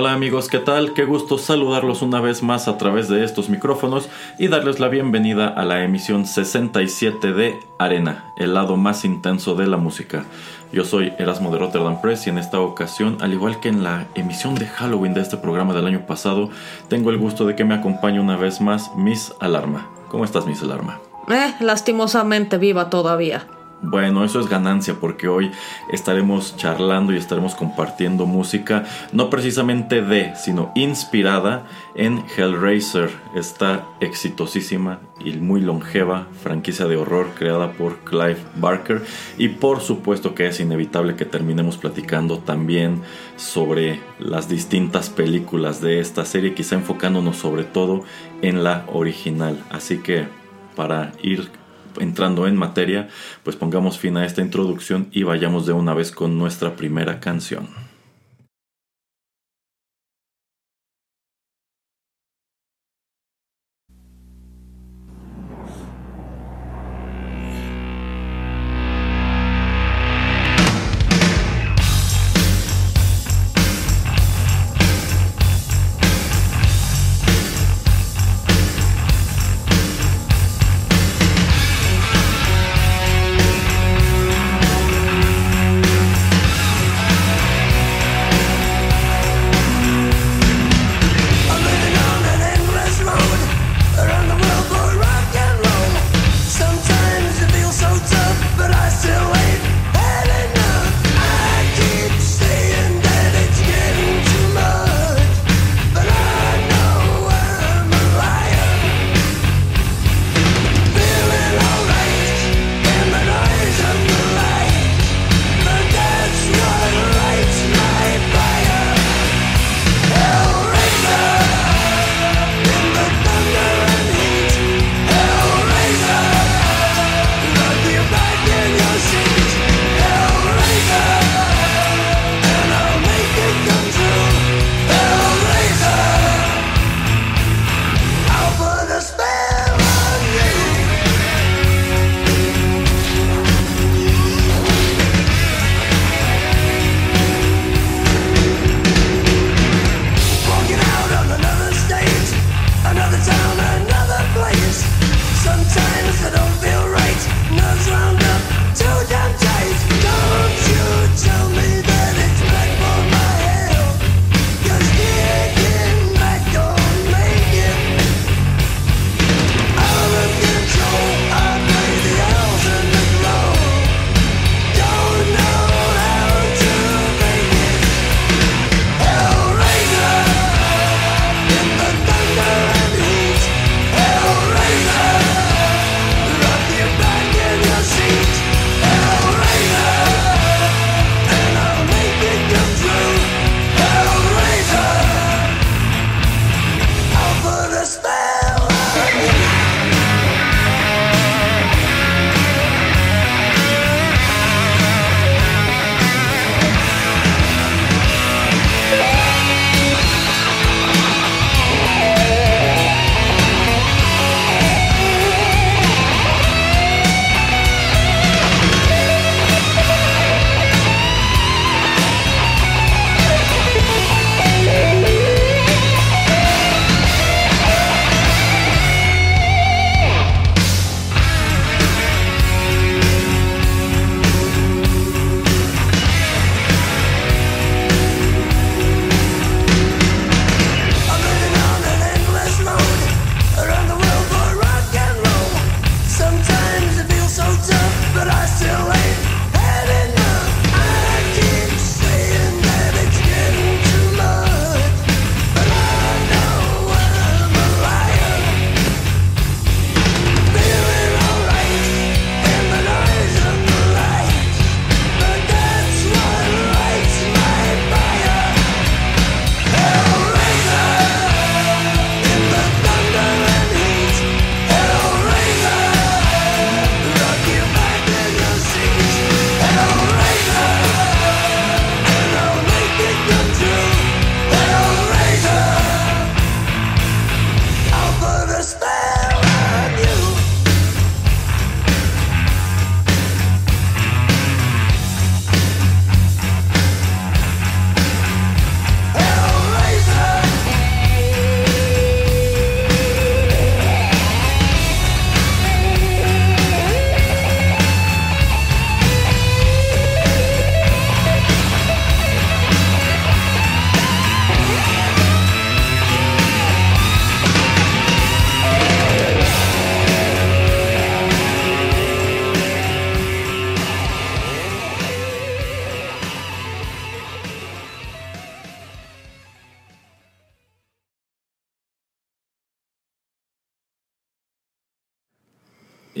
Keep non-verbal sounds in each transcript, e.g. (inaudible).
Hola amigos, ¿qué tal? Qué gusto saludarlos una vez más a través de estos micrófonos y darles la bienvenida a la emisión 67 de Arena, el lado más intenso de la música. Yo soy Erasmo de Rotterdam Press y en esta ocasión, al igual que en la emisión de Halloween de este programa del año pasado, tengo el gusto de que me acompañe una vez más Miss Alarma. ¿Cómo estás, Miss Alarma? Eh, lastimosamente viva todavía. Bueno, eso es ganancia porque hoy estaremos charlando y estaremos compartiendo música, no precisamente de, sino inspirada en Hellraiser, esta exitosísima y muy longeva franquicia de horror creada por Clive Barker. Y por supuesto que es inevitable que terminemos platicando también sobre las distintas películas de esta serie, quizá enfocándonos sobre todo en la original. Así que para ir entrando en materia, pues pongamos fin a esta introducción y vayamos de una vez con nuestra primera canción.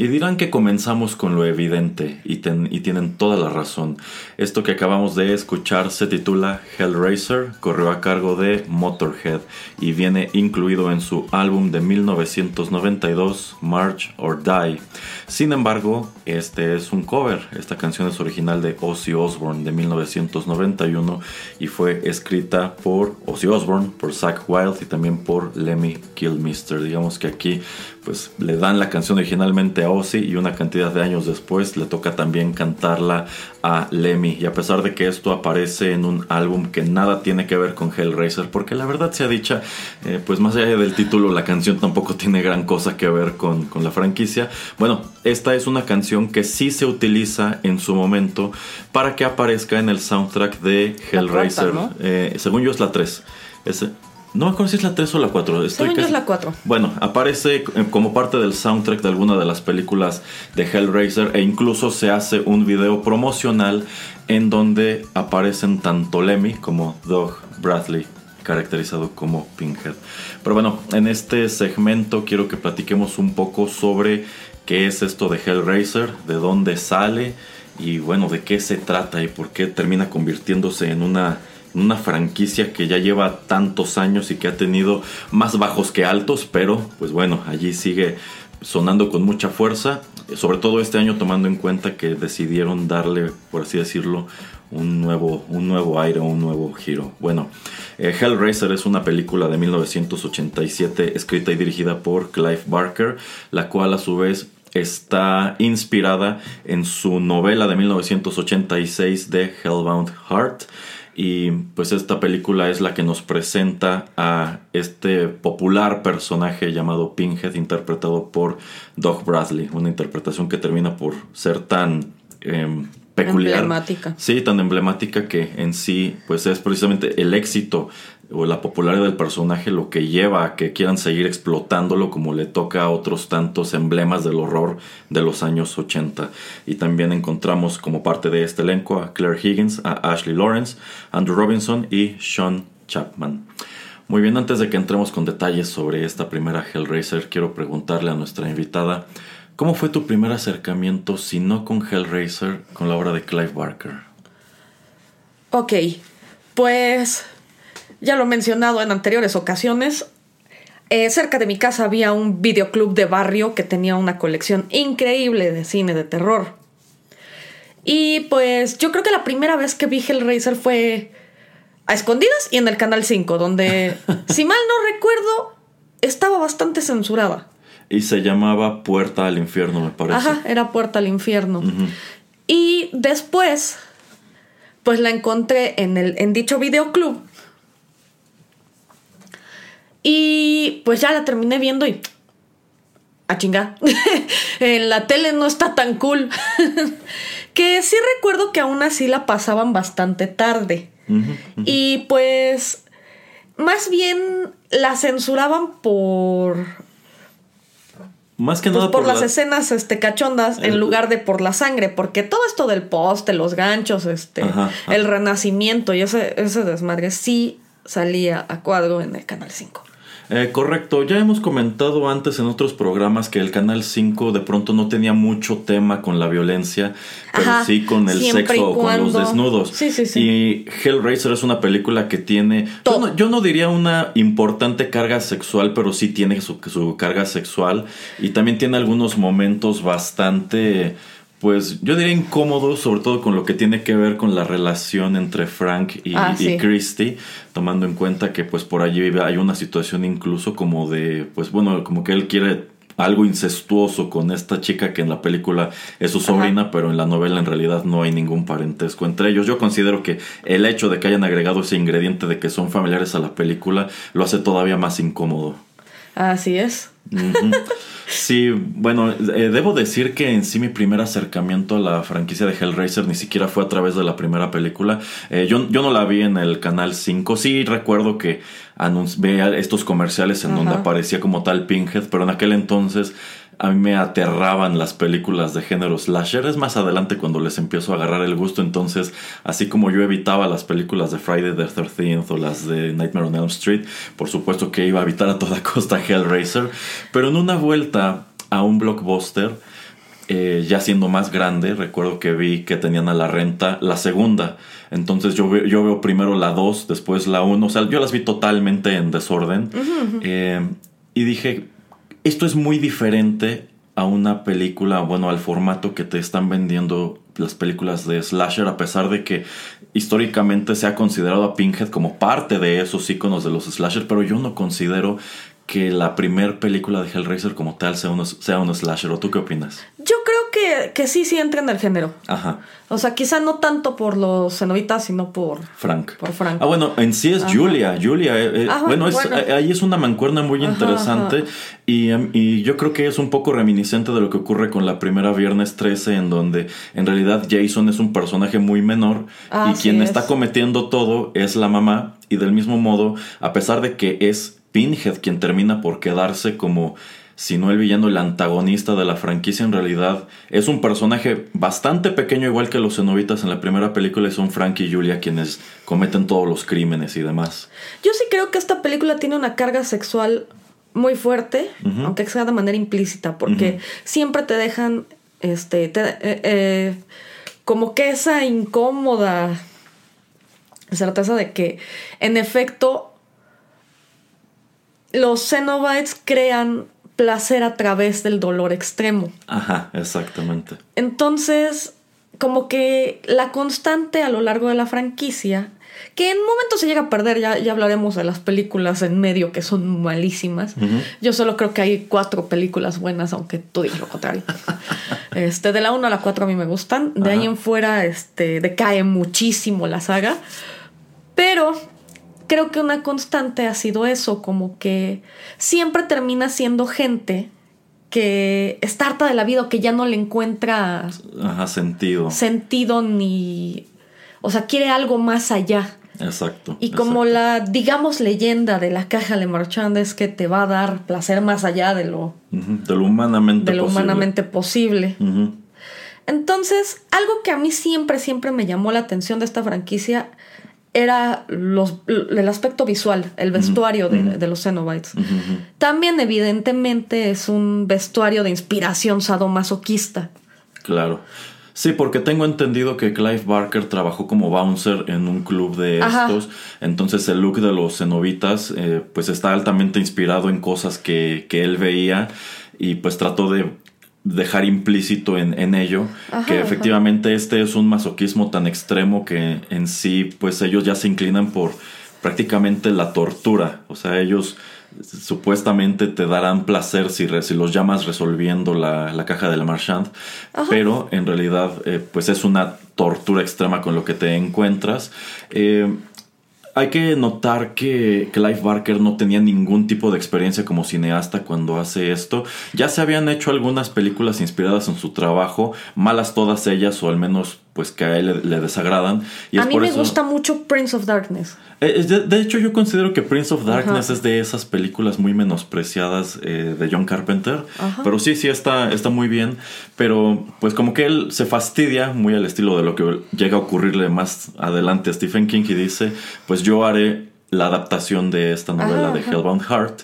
Y dirán que comenzamos con lo evidente y, tienen toda la razón. Esto que acabamos de escuchar se titula Hellraiser, corrió a cargo de Motorhead y viene incluido en su álbum de 1992 March or Die. Sin embargo, este es un cover. Esta canción es original de Ozzy Osbourne de 1991 y fue escrita por Ozzy Osbourne, por Zach Wild y también por Lemmy Kilmister. Digamos que aquí pues le dan la canción originalmente a Ozzy y una cantidad de años después le toca también cantarla a Lemmy. Y a pesar de que esto aparece en un álbum que nada tiene que ver con Hellraiser, porque la verdad sea dicha, eh, pues más allá del título, la canción tampoco tiene gran cosa que ver con, con la franquicia. Bueno, esta es una canción que sí se utiliza en su momento para que aparezca en el soundtrack de Hellraiser. Eh, según yo es la 3. Ese, no me acuerdo si es la 3 o la 4. Estoy es la 4. Bueno, aparece eh, como parte del soundtrack de alguna de las películas de Hellraiser e incluso se hace un video promocional en donde aparecen tanto Lemmy como Doug Bradley caracterizado como Pinhead. Pero bueno, en este segmento quiero que platiquemos un poco sobre qué es esto de Hellraiser, de dónde sale y bueno, de qué se trata y por qué termina convirtiéndose en una una franquicia que ya lleva tantos años y que ha tenido más bajos que altos, pero pues bueno, allí sigue sonando con mucha fuerza, sobre todo este año tomando en cuenta que decidieron darle, por así decirlo, un nuevo, un nuevo aire, un nuevo giro. Bueno, eh, Hellraiser es una película de 1987 escrita y dirigida por Clive Barker, la cual a su vez está inspirada en su novela de 1986 de Hellbound Heart. Y pues esta película es la que nos presenta a este popular personaje llamado Pinhead, interpretado por Doug Bradley. Una interpretación que termina por ser tan em, peculiar. Emblemática. Sí, tan emblemática que en sí, pues es precisamente el éxito o la popularidad del personaje lo que lleva a que quieran seguir explotándolo como le toca a otros tantos emblemas del horror de los años 80. Y también encontramos como parte de este elenco a Claire Higgins, a Ashley Lawrence, Andrew Robinson y Sean Chapman. Muy bien, antes de que entremos con detalles sobre esta primera Hellraiser, quiero preguntarle a nuestra invitada, ¿cómo fue tu primer acercamiento, si no con Hellraiser, con la obra de Clive Barker? Ok, pues ya lo he mencionado en anteriores ocasiones. Eh, cerca de mi casa había un videoclub de barrio que tenía una colección increíble de cine de terror. Y pues yo creo que la primera vez que vi Hellraiser fue a escondidas y en el Canal 5, donde, (laughs) si mal no recuerdo, estaba bastante censurada. Y se llamaba Puerta al Infierno, me parece. Ajá, era Puerta al Infierno. Y después, pues la encontré en, el, en dicho videoclub y pues ya la terminé viendo y. A chingar. (laughs) en la tele no está tan cool. (laughs) que sí recuerdo que aún así la pasaban bastante tarde. Y pues. Más bien la censuraban por. Más que pues nada por, las escenas este, cachondas en lugar de por la sangre, porque todo esto del poste, los ganchos, este, el renacimiento y ese, ese desmadre sí salía a cuadro en el Canal 5. Eh, correcto, ya hemos comentado antes en otros programas que el Canal 5 de pronto no tenía mucho tema con la violencia, pero sí con el sexo o con los desnudos. Sí, sí, sí. Y Hellraiser es una película que tiene, yo no, diría una importante carga sexual, pero sí tiene su, su carga sexual y también tiene algunos momentos bastante pues yo diría incómodo, sobre todo con lo que tiene que ver con la relación entre Frank y, ah, Christy, tomando en cuenta que pues por allí hay una situación incluso como de, pues bueno, como que él quiere algo incestuoso con esta chica que en la película es su sobrina, pero en la novela en realidad no hay ningún parentesco entre ellos. Yo considero que el hecho de que hayan agregado ese ingrediente de que son familiares a la película lo hace todavía más incómodo. Así es. Sí, bueno, eh, debo decir que en sí mi primer acercamiento a la franquicia de Hellraiser ni siquiera fue a través de la primera película. Eh, yo, yo no la vi en el canal 5. Sí, recuerdo que veía estos comerciales en donde aparecía como tal Pinhead, pero en aquel entonces a mí me aterraban las películas de género slasher. Es más adelante cuando les empiezo a agarrar el gusto. Entonces, así como yo evitaba las películas de Friday the 13th o las de Nightmare on Elm Street, por supuesto que iba a evitar a toda (laughs) costa Hellraiser. Pero en una vuelta a un blockbuster, eh, ya siendo más grande, recuerdo que vi que tenían a la renta la segunda. Entonces yo, veo, yo veo primero la 2, después la 1. O sea, yo las vi totalmente en desorden. Eh, y dije, esto es muy diferente a una película, bueno, al formato que te están vendiendo las películas de slasher, a pesar de que históricamente se ha considerado a Pinhead como parte de esos iconos de los slasher, pero yo no considero que la primer película de Hellraiser como tal sea un, sea un slasher. ¿O tú qué opinas? Yo creo que, que sí, sí entra en el género. Ajá. O sea, quizá no tanto por los cenobitas, sino por Frank. Por Frank. Ah, bueno, en sí es Julia. Julia, eh, eh, Ajá, bueno, es- bueno. eh, ahí es una mancuerna muy interesante. Y, em, y yo creo que es un poco reminiscente de lo que ocurre con la primera Viernes 13, en donde en realidad Jason es un personaje muy menor y Así quien es. está cometiendo todo es la mamá. Y del mismo modo, a pesar de que es Pinhead quien termina por quedarse como si no el villano, el antagonista de la franquicia en realidad. Es un personaje bastante pequeño, igual que los cenobitas en la primera película, y son Frank y Julia quienes cometen todos los crímenes y demás. Yo sí creo que esta película tiene una carga sexual muy fuerte, aunque sea de manera implícita, porque siempre te dejan este te- eh, eh, como que esa incómoda certeza de que en efecto los Cenobites crean placer a través del dolor extremo. Ajá, exactamente. Entonces, como que la constante a lo largo de la franquicia, que en momentos se llega a perder, ya, ya hablaremos de las películas en medio que son malísimas. Yo solo creo que hay cuatro películas buenas, aunque tú digas lo contrario. (laughs) este, de la 1 a la 4 a mí me gustan. De ahí en fuera este, decae muchísimo la saga. Pero creo que una constante ha sido eso, como que siempre termina siendo gente que está harta de la vida o que ya no le encuentra Ajá, sentido. sentido ni... O sea, quiere algo más allá. Exacto. Y como exacto. la, digamos, leyenda de la caja de Marchand es que te va a dar placer más allá de lo, De lo humanamente de lo posible. humanamente posible. Entonces, algo que a mí siempre, siempre me llamó la atención de esta franquicia era los, el aspecto visual, el vestuario de, de los Cenobites. También, evidentemente, es un vestuario de inspiración sadomasoquista. Claro. Sí, porque tengo entendido que Clive Barker trabajó como bouncer en un club de Ajá. estos. Entonces el look de los cenobitas eh, pues está altamente inspirado en cosas que, que él veía y pues trató de dejar implícito en, en ello Ajá, que ajá. efectivamente este es un masoquismo tan extremo que en sí pues ellos ya se inclinan por prácticamente la tortura. O sea, ellos supuestamente te darán placer si, re- si los llamas resolviendo la, la caja del Marchand, pero en realidad eh, pues es una tortura extrema con lo que te encuentras. Eh, hay que notar que Clive Barker no tenía ningún tipo de experiencia como cineasta cuando hace esto. Ya se habían hecho algunas películas inspiradas en su trabajo, malas todas ellas, o al menos pues que a él le, le desagradan. Y a es mí por me eso- gusta mucho Prince of Darkness. eh, De, de hecho, yo considero que Prince of Darkness Ajá. es de esas películas muy menospreciadas eh, de John Carpenter. Ajá. Pero sí, sí está, está muy bien. Pero pues como que él se fastidia muy al estilo de lo que llega a ocurrirle más adelante a Stephen King y dice, pues yo haré la adaptación de esta novela Ajá, de. Hellbound Heart.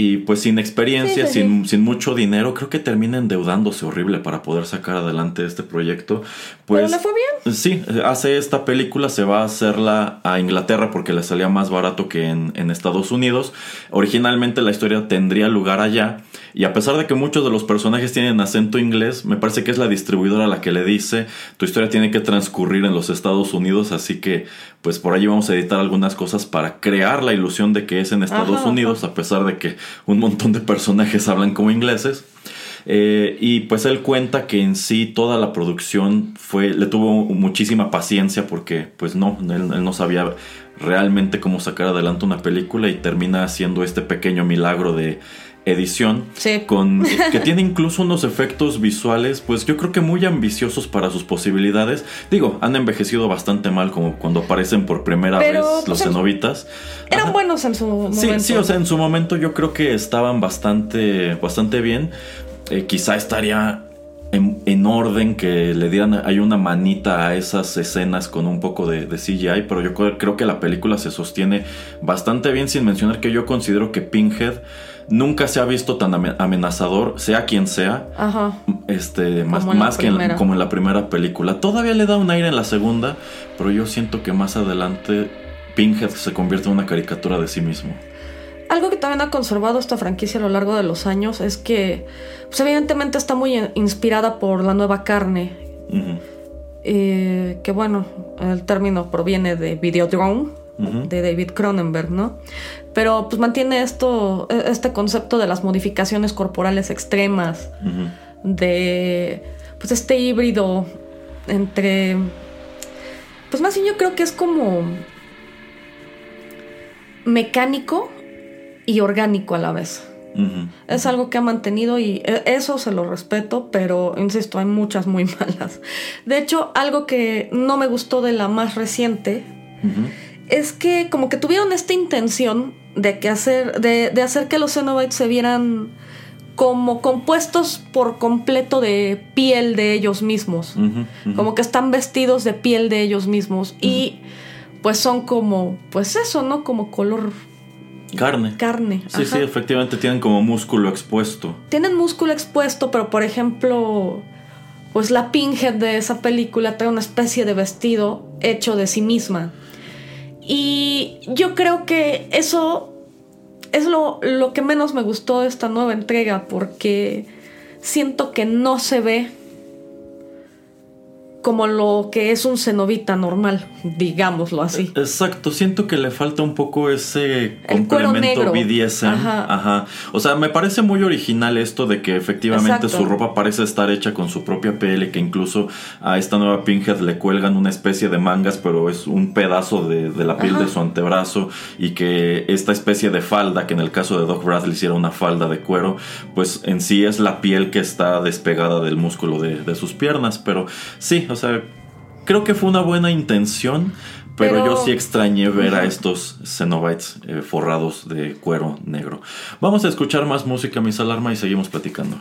Y pues sin experiencia, Sí, sí, sin, sin mucho dinero, creo que termina endeudándose horrible para poder sacar adelante este proyecto. Pues, Pero le fue bien. Sí, hace esta película, se va a hacerla a Inglaterra porque le salía más barato que en, en Estados Unidos. Originalmente la historia tendría lugar allá y a pesar de que muchos de los personajes tienen acento inglés, me parece que es la distribuidora la que le dice, tu historia tiene que transcurrir en los Estados Unidos, así que pues por allí vamos a editar algunas cosas para crear la ilusión de que es en Estados Ajá, Unidos, a pesar de que un montón de personajes hablan como ingleses. Eh, y pues él cuenta que en sí toda la producción fue, le tuvo muchísima paciencia porque pues no, él, él no sabía realmente cómo sacar adelante una película y termina haciendo este pequeño milagro de edición Sí. con (laughs) que tiene incluso unos efectos visuales pues yo creo que muy ambiciosos para sus posibilidades digo han envejecido bastante mal como cuando aparecen por primera Pero, vez pues, los en- cenobitas Eran buenos en su momento. Sí, sí, o sea, en su momento yo creo que estaban bastante, bastante bien. Eh, quizá estaría en, orden, que le dieran hay una manita a esas escenas con un poco de, de, CGI, pero yo creo que la película se sostiene bastante bien sin mencionar que yo considero que Pinhead nunca se ha visto tan amenazador, sea quien sea, este más, más que como en la primera película. Todavía le da un aire en la segunda, pero yo siento que más adelante Pinhead se convierte en una caricatura de sí mismo. Algo que también ha conservado esta franquicia a lo largo de los años es que, pues evidentemente está muy inspirada por la nueva carne. Eh, que bueno, el término proviene de Videodrome, de David Cronenberg, ¿no? Pero pues mantiene esto, e, este concepto de las modificaciones corporales extremas, de pues este híbrido entre, pues más bien yo creo que es como mecánico y orgánico a la vez. Es algo que ha mantenido y e, eso se lo respeto, pero insisto, hay muchas muy (laughs) malas. De hecho, algo que no me gustó de la más reciente es que como que tuvieron esta intención de, que hacer, de, hacer que los Cenobites se vieran como compuestos por completo de piel de ellos mismos. Como que están vestidos de piel de ellos mismos. Y pues son como, pues eso, ¿no? Como color Carne. Carne. Sí, sí, efectivamente tienen como músculo expuesto. Tienen músculo expuesto, pero por ejemplo, pues la Pinhead de esa película trae una especie de vestido hecho de sí misma. Y yo creo que eso es lo, lo que menos me gustó de esta nueva entrega, porque siento que no se ve como lo que es un cenobita normal, digámoslo así. Exacto, siento que le falta un poco ese complemento BDSM. Ajá. O sea, me parece muy original esto de que efectivamente su ropa parece estar hecha con su propia piel que incluso a esta nueva Pinhead le cuelgan una especie de mangas, pero es un pedazo de, la piel de su antebrazo y que esta especie de falda, que en el caso de Doc Bradley hiciera una falda de cuero, pues en sí es la piel que está despegada del músculo de, de sus piernas, pero sí, o sea, creo que fue una buena intención, pero, yo sí extrañé ver a estos Cenobites eh, forrados de cuero negro. Vamos a escuchar más música, mis alarma, y seguimos platicando.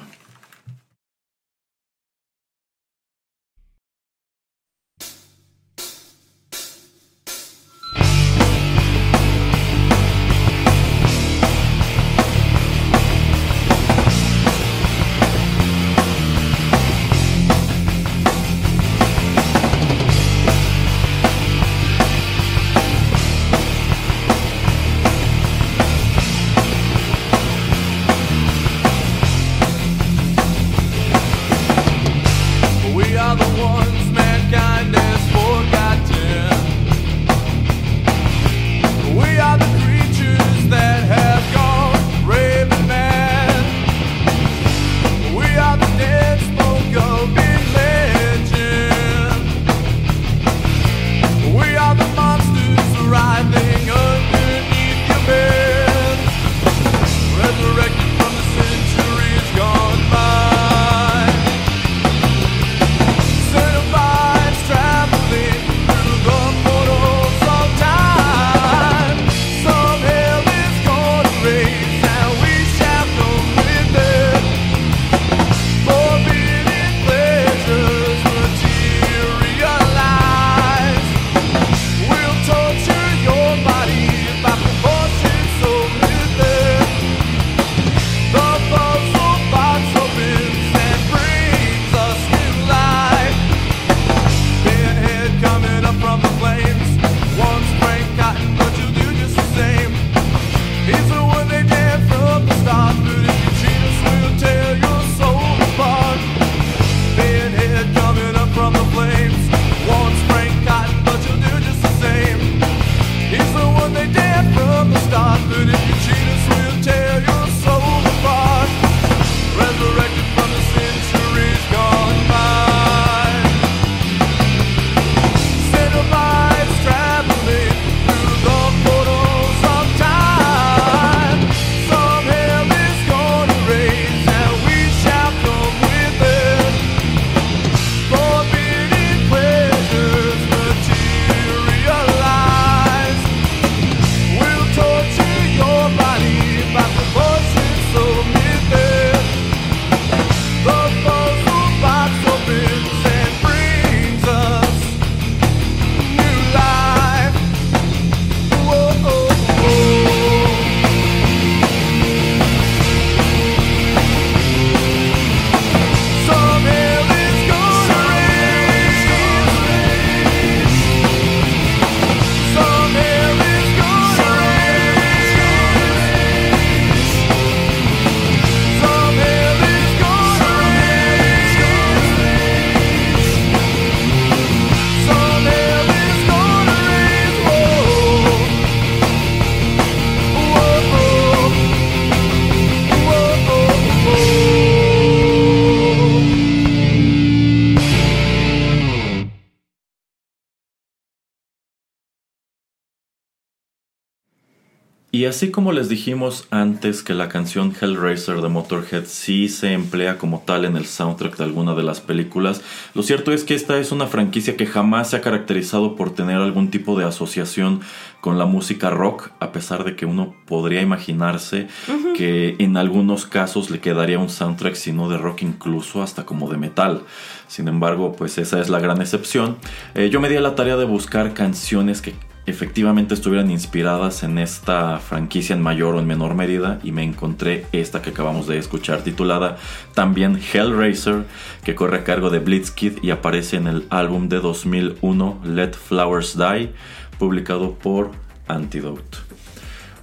Así como les dijimos antes que la canción Hellraiser de Motorhead sí se emplea como tal en el soundtrack de alguna de las películas, lo cierto es que esta es una franquicia que jamás se ha caracterizado por tener algún tipo de asociación con la música rock, a pesar de que uno podría imaginarse que en algunos casos le quedaría un soundtrack sino de rock incluso hasta como de metal. Sin embargo, pues esa es la gran excepción. Eh, yo me di a la tarea de buscar canciones que efectivamente estuvieran inspiradas en esta franquicia en mayor o en menor medida y me encontré esta que acabamos de escuchar titulada también Hellraiser que corre a cargo de Blitzkid y aparece en el álbum de 2001 Let Flowers Die publicado por Antidote.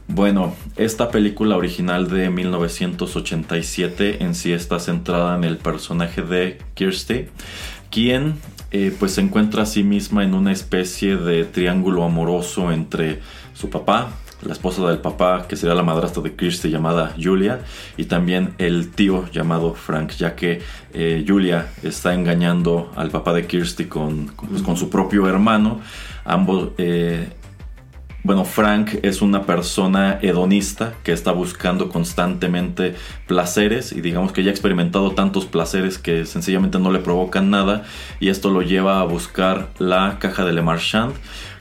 Bueno, esta película original de 1987 en sí está centrada en el personaje de Kirsty, quien eh, pues se encuentra a sí misma en una especie de triángulo amoroso entre su papá, la esposa del papá, que sería la madrastra de Kirsty llamada Julia, y también el tío llamado Frank, ya que eh, Julia está engañando al papá de Kirsty con, pues, su propio hermano. Ambos, eh, bueno, Frank es una persona hedonista que está buscando constantemente placeres y digamos que ya ha experimentado tantos placeres que sencillamente no le provocan nada y esto lo lleva a buscar la caja de Le Marchand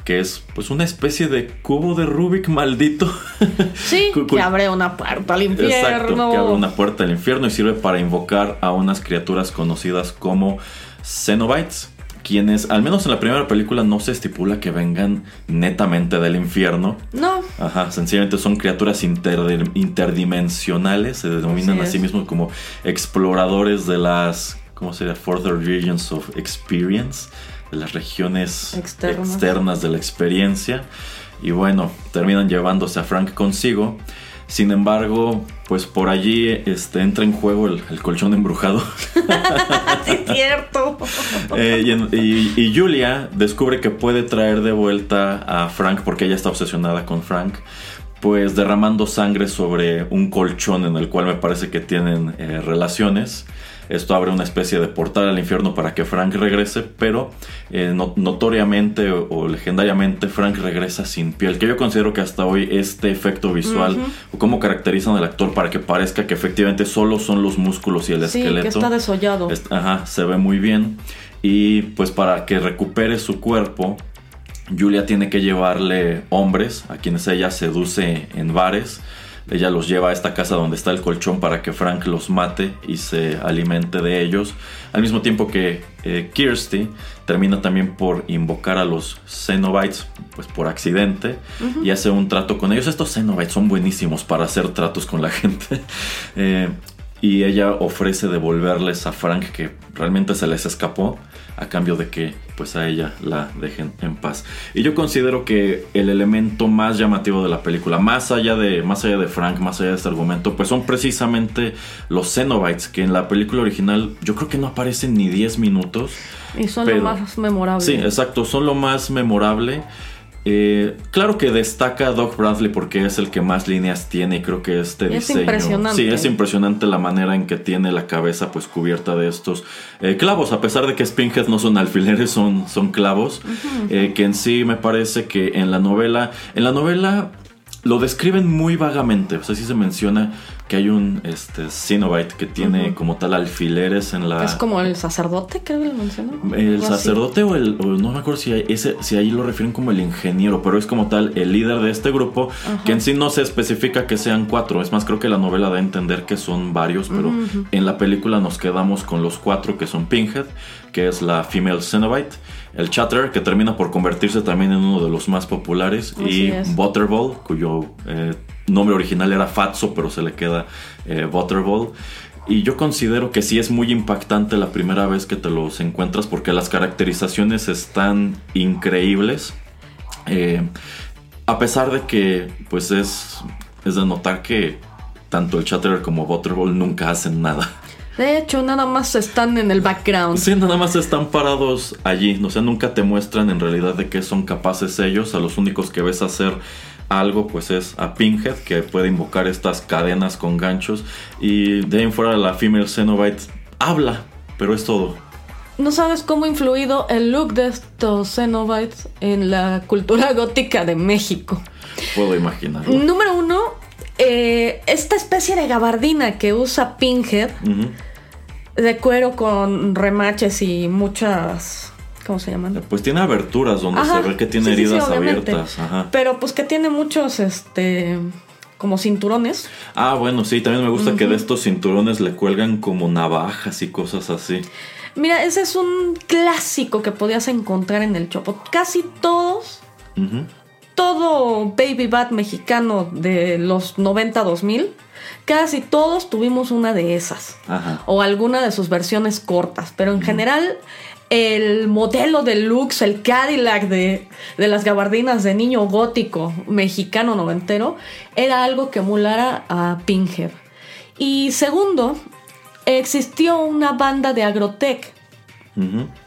que es pues una especie de cubo de Rubik maldito. (laughs) Sí, que abre una puerta al infierno. Exacto, que abre una puerta al infierno y sirve para invocar a unas criaturas conocidas como Cenobites quienes, al menos en la primera película, no se estipula que vengan netamente del infierno. No. Ajá, sencillamente son criaturas interdimensionales, se denominan a sí mismos como exploradores de las, ¿cómo sería? Further Regions of Experience, de las regiones externas de la experiencia. Y bueno, terminan llevándose a Frank consigo. Sin embargo, pues por allí este, entra en juego el, colchón embrujado. (laughs) es cierto. (laughs) Eh, y, Julia descubre que puede traer de vuelta a Frank porque ella está obsesionada con Frank. Pues derramando sangre sobre un colchón en el cual me parece que tienen eh, relaciones. Esto abre una especie de portal al infierno para que Frank regrese, pero eh, notoriamente o, legendariamente Frank regresa sin piel, que yo considero que hasta hoy este efecto visual o cómo caracterizan al actor para que parezca que efectivamente solo son los músculos y el sí, esqueleto. Que está desollado. ajá, se ve muy bien. Y pues para que recupere su cuerpo, Julia tiene que llevarle hombres a quienes ella seduce en bares ella los lleva a esta casa donde está el colchón para que Frank los mate y se alimente de ellos. Al mismo tiempo que eh, Kirsty termina también por invocar a los Cenobites, pues por accidente, y hace un trato con ellos. Estos Cenobites son buenísimos para hacer tratos con la (laughs) gente. Eh, y ella ofrece devolverles a Frank que realmente se les escapó a cambio de que pues a ella la dejen en paz. Y yo considero que el elemento más llamativo de la película, más allá de más allá de Frank, más allá de este argumento, pues son precisamente los Cenobites que en la película original yo creo que no aparecen ni 10 minutos. Y son lo más memorable. Sí, exacto, son lo más memorable. Eh, claro que destaca Doc Bradley porque es el que más líneas tiene y creo que este es diseño. Impresionante. Sí, es impresionante la manera en que tiene la cabeza pues cubierta de estos eh, clavos. A pesar de que Spinhead no son alfileres, son, son clavos. Eh, que en sí me parece que en la novela. En la novela lo describen muy vagamente. O sea, sí se menciona que hay un este, Cenobite que tiene como tal alfileres en la... Es como el sacerdote, creo que lo mencionó. El sacerdote o el... no me acuerdo si, ese, si ahí lo refieren como el ingeniero, pero es como tal el líder de este grupo, que en sí no se especifica que sean cuatro. Es más, creo que la novela da a entender que son varios, pero en la película nos quedamos con los cuatro que son Pinhead, que es la female Cenobite el Chatter, que termina por convertirse también en uno de los más populares, y Butterball, cuyo eh, nombre original era Fatso, pero se le queda eh, Butterball. Y yo considero que sí es muy impactante la primera vez que te los encuentras porque las caracterizaciones están increíbles. Eh, a pesar de que pues es, es de notar que tanto el Chatterer como Butterball nunca hacen nada. De hecho, nada más están en el background. Sí, nada más están parados allí. O sea, nunca te muestran en realidad de qué son capaces ellos. A los únicos que ves hacer algo, pues es a Pinhead, que puede invocar estas cadenas con ganchos. Y de ahí en fuera la Female Cenobite habla, pero es todo. No sabes cómo ha influido el look de estos Cenobites en la cultura (laughs) gótica de México. Puedo imaginar. Número uno eh, esta especie de gabardina que usa Pinhead de cuero con remaches y muchas. ¿Cómo se llaman? Pues tiene aberturas donde Ajá. se ve que tiene Sí, sí, sí, heridas abiertas. Ajá. Pero pues que tiene muchos, este, como cinturones. Ah, bueno, sí, también me gusta que de estos cinturones le cuelgan como navajas y cosas así. Mira, ese es un clásico que podías encontrar en el Chopo. Casi todos, Ujú. todo Baby Bat mexicano de los 90-2000, casi todos tuvimos una de esas. Ajá. o alguna de sus versiones cortas, pero en general el modelo deluxe, el Cadillac de, de las gabardinas de niño gótico mexicano noventero, era algo que emulara a Pinhead. Y segundo, existió una banda de agrotech,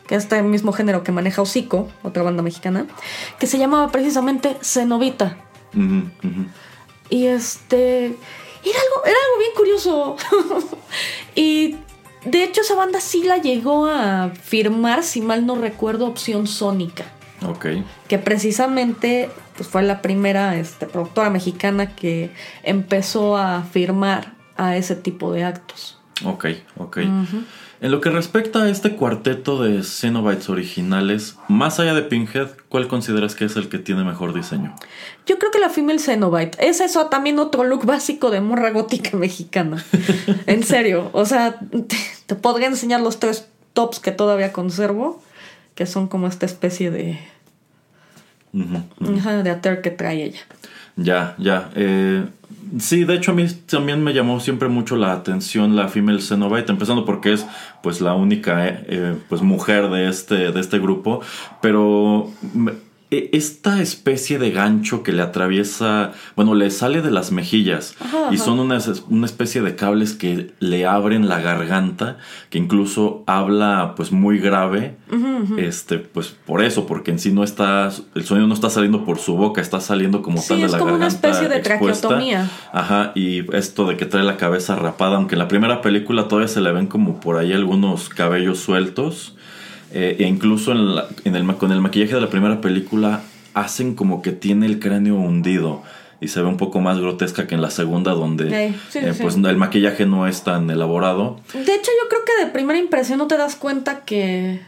que es este mismo género que maneja Hocico, otra banda mexicana, que se llamaba precisamente Cenovita. Y este. Era algo, era algo bien curioso. (laughs) y de hecho, esa banda sí la llegó a firmar, si mal no recuerdo, opción sónica. Ok. Que precisamente pues, fue la primera este, productora mexicana que empezó a firmar a ese tipo de actos. Ok, ok. En lo que respecta a este cuarteto de Cenobites originales, más allá de Pinhead, ¿cuál consideras que es el que tiene mejor diseño? Yo creo que la Female Cenobite es eso también otro look básico de morra gótica mexicana. (laughs) en serio. O sea, te, te podría enseñar los tres tops que todavía conservo, que son como esta especie de, de ater que trae ella. Ya, ya. Eh, sí, de hecho a mí también me llamó siempre mucho la atención la female Cenobite, empezando porque es pues la única eh, eh, pues mujer de este, de este grupo, pero me- esta especie de gancho que le atraviesa, bueno, le sale de las mejillas Ajá, y son una, una especie de cables que le abren la garganta, que incluso habla pues muy grave, este pues por eso, porque en sí no está, el sonido no está saliendo por su boca, está saliendo como Sí, tal de es la como una especie de expuesta. traqueotomía. Ajá, y esto de que trae la cabeza rapada, aunque en la primera película todavía se le ven como por ahí algunos cabellos sueltos. Eh, e incluso en la- en el, ma- con el maquillaje de la primera película hacen como que tiene el cráneo hundido y se ve un poco más grotesca que en la segunda donde Ey, sí, sí, eh, sí. pues el maquillaje no es tan elaborado. De hecho, yo creo que de primera impresión no te das cuenta que,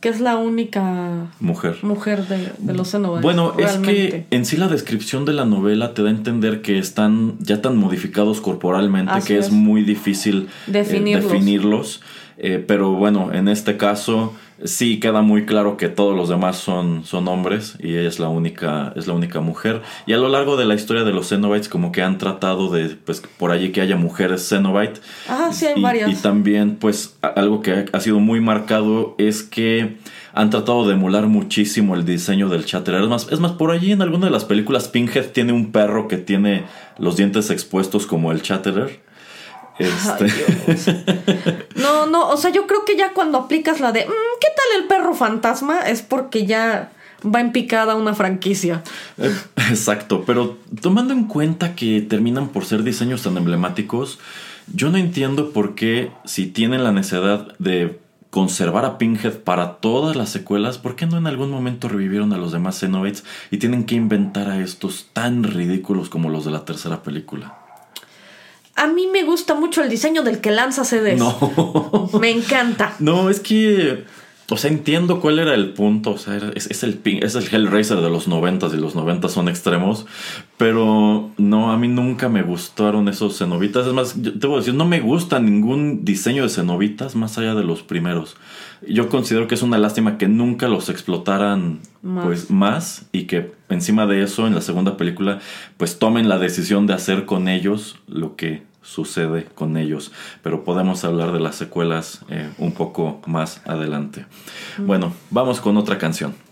que es la única Mujer. mujer de, de los Cenobites. Bueno, es que en sí la descripción de la novela te da a entender que están ya tan modificados corporalmente Así que es. es. muy difícil eh, Definirlos. definirlos. Eh, pero bueno, en este caso sí queda muy claro que todos los demás son, son hombres y ella es la única es la única mujer. Y a lo largo de la historia de los Cenobites como que han tratado de pues por allí que haya mujeres Cenobite. Ajá, sí hay Y- varias. Y también, pues, algo que ha sido muy marcado es que han tratado de emular muchísimo el diseño del Chatterer. Es más, es más, por allí en alguna de las películas, Pinhead tiene un perro que tiene los dientes expuestos como el Chatterer. Este, No, no, o sea, yo creo que ya cuando aplicas la de, "Mm, ¿qué tal el perro fantasma? Es porque ya va en picada una franquicia. Eh, Exacto, pero tomando en cuenta que terminan por ser diseños tan emblemáticos, yo no entiendo por qué si tienen la necesidad de conservar a Pinhead para todas las secuelas, ¿por qué no en algún momento revivieron a los demás Cenobites y tienen que inventar a estos tan ridículos como los de la tercera película? A mí me gusta mucho el diseño del que lanza CDs. No. (laughs) Me encanta. No, es que. O sea, entiendo cuál era el punto. O sea, es, es el, pin- es el Hellraiser de los noventas y los noventas son extremos. Pero no, a mí nunca me gustaron esos cenobitas. Es más, yo te voy a decir, no me gusta ningún diseño de cenobitas más allá de los primeros. Yo considero que es una lástima que nunca los explotaran Más. pues más y que encima de eso en la segunda película pues tomen la decisión de hacer con ellos lo que sucede con ellos pero podemos hablar de las secuelas eh, un poco más adelante. Bueno vamos con otra canción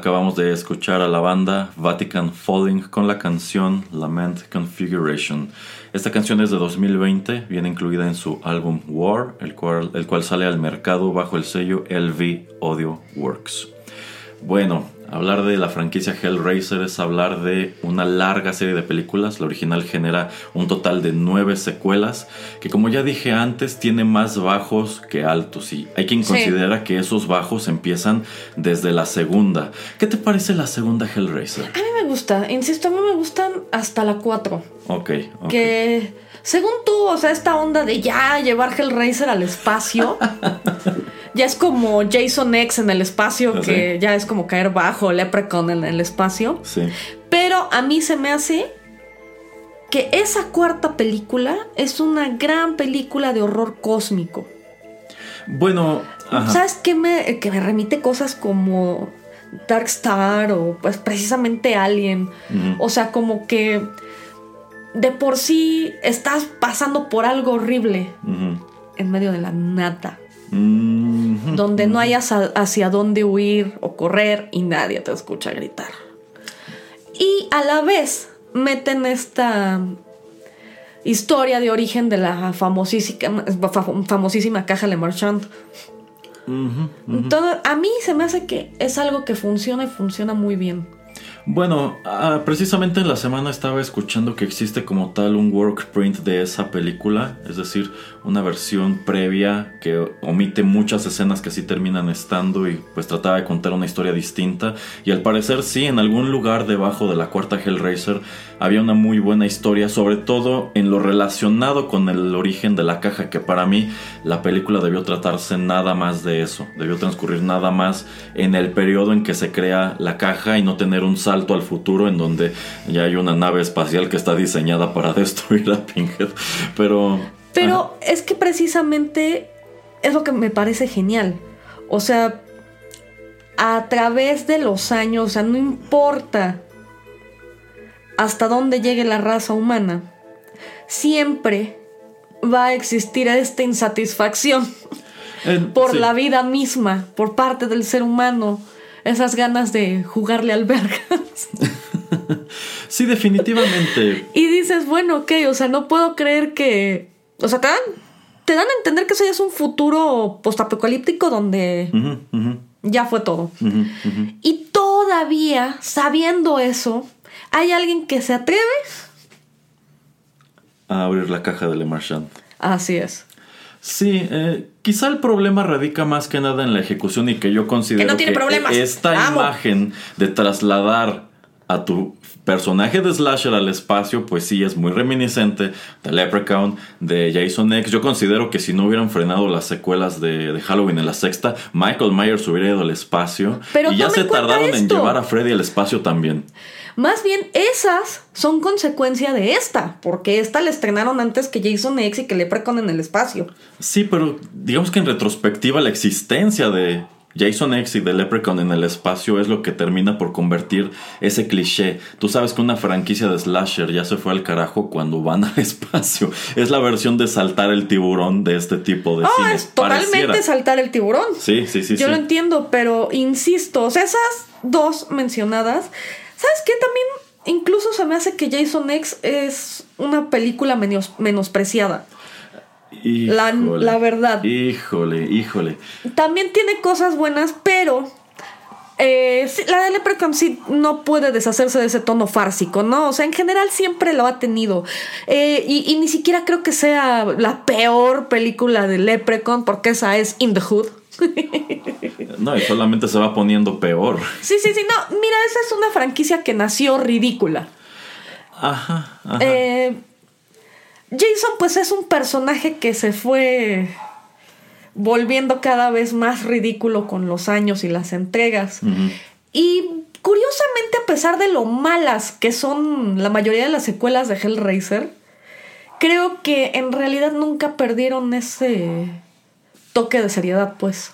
Acabamos de escuchar a la banda Vatican Falling con la canción Lament Configuration. Esta canción es de 2020, viene incluida en su álbum War, el cual, el cual sale al mercado bajo el sello LV Audio Works. Bueno, Hablar de la franquicia Hellraiser es hablar de una larga serie de películas. La original genera un total de nueve secuelas, que como ya dije antes, tiene más bajos que altos. Y hay quien considera que esos bajos empiezan desde la segunda. ¿Qué te parece la segunda Hellraiser? A mí me gusta, insisto, a mí me gustan hasta la 4. Ok, ok. Que según tú, o sea, esta onda de ya llevar Hellraiser al espacio. (laughs) ya es como Jason X en el espacio, ¿Ah, que ya es como caer bajo Leprechaun en el espacio. Sí. Pero a mí se me hace que esa cuarta película es una gran película de horror cósmico. Bueno, ajá. ¿Sabes qué me, que me remite cosas como Dark Star o pues precisamente Alien? O sea, como que de por sí estás pasando por algo horrible en medio de la nada. Mm, donde no hayas hacia dónde huir o correr y nadie te escucha gritar. Y a la vez meten esta historia de origen de la famosísima, fa- famosísima caja Le Marchand. Entonces, a mí se me hace que es algo que funciona y funciona muy bien. Bueno, ah, precisamente en la semana estaba escuchando que existe como tal un workprint de esa película, es decir, una versión previa que omite muchas escenas que sí terminan estando y pues trataba de contar una historia distinta. Y al parecer sí, en algún lugar debajo de la cuarta Hellraiser había una muy buena historia, sobre todo en lo relacionado con el origen de la caja, que para mí la película debió tratarse nada más de eso, debió transcurrir nada más en el periodo en que se crea la caja y no tener un salto al futuro en donde ya hay una nave espacial que está diseñada para (laughs) destruir a Pinhead. Pero... Pero es que precisamente es lo que me parece genial. O sea, a través de los años, o sea, no importa hasta dónde llegue la raza humana, siempre va a existir esta insatisfacción (laughs) Eh, por sí. la vida misma, por parte del ser humano, esas ganas de jugarle albergas. (laughs) Sí, definitivamente. Y dices, bueno, ok, o sea, no puedo creer que. O sea, te dan, te dan a entender que eso ya es un futuro postapocalíptico donde ya fue todo. Y todavía, sabiendo eso, hay alguien que se atreve. A abrir la caja de Le Marchand. Así es. Sí, eh, quizá el problema radica más que nada en la ejecución y que yo considero Que no tiene problemas. esta Amo. imagen de trasladar a tu personaje de slasher al espacio, pues sí es muy reminiscente de Leprechaun, de Jason X. Yo considero que si no hubieran frenado las secuelas de, de Halloween en la sexta, Michael Myers hubiera ido al espacio Pero y ya se tardaron en llevar a Freddy al espacio también. Más bien, esas son consecuencia de esta, porque esta la estrenaron antes que Jason X y que Leprechaun en el espacio. Sí, pero digamos que en retrospectiva la existencia de Jason X y de Leprechaun en el espacio es lo que termina por convertir ese cliché. Tú sabes que una franquicia de slasher ya se fue al carajo cuando van (laughs) al espacio. Es la versión de saltar el tiburón de este tipo de cine. Oh, es totalmente Pareciera. saltar el tiburón. Sí, sí, sí. Yo sí. lo entiendo, pero insisto, o sea, esas dos mencionadas, ¿sabes qué? También incluso se me hace que Jason X es una película menos, menospreciada. La- Híjole. la verdad. Híjole, híjole. También tiene cosas buenas, pero eh, la de Leprechaun sí no puede deshacerse de ese tono fársico, ¿no? O sea, en general siempre lo ha tenido. Eh, y, y ni siquiera creo que sea la peor película de Leprechaun, porque esa es In the Hood. (laughs) No, y solamente se va poniendo peor. Sí, sí, sí, no, mira, esa es una franquicia que nació ridícula. Ajá, ajá. Eh, Jason, pues es un personaje que se fue volviendo cada vez más ridículo con los años y las entregas. Y curiosamente, a pesar de lo malas que son la mayoría de las secuelas de Hellraiser, creo que en realidad nunca perdieron ese toque de seriedad, pues.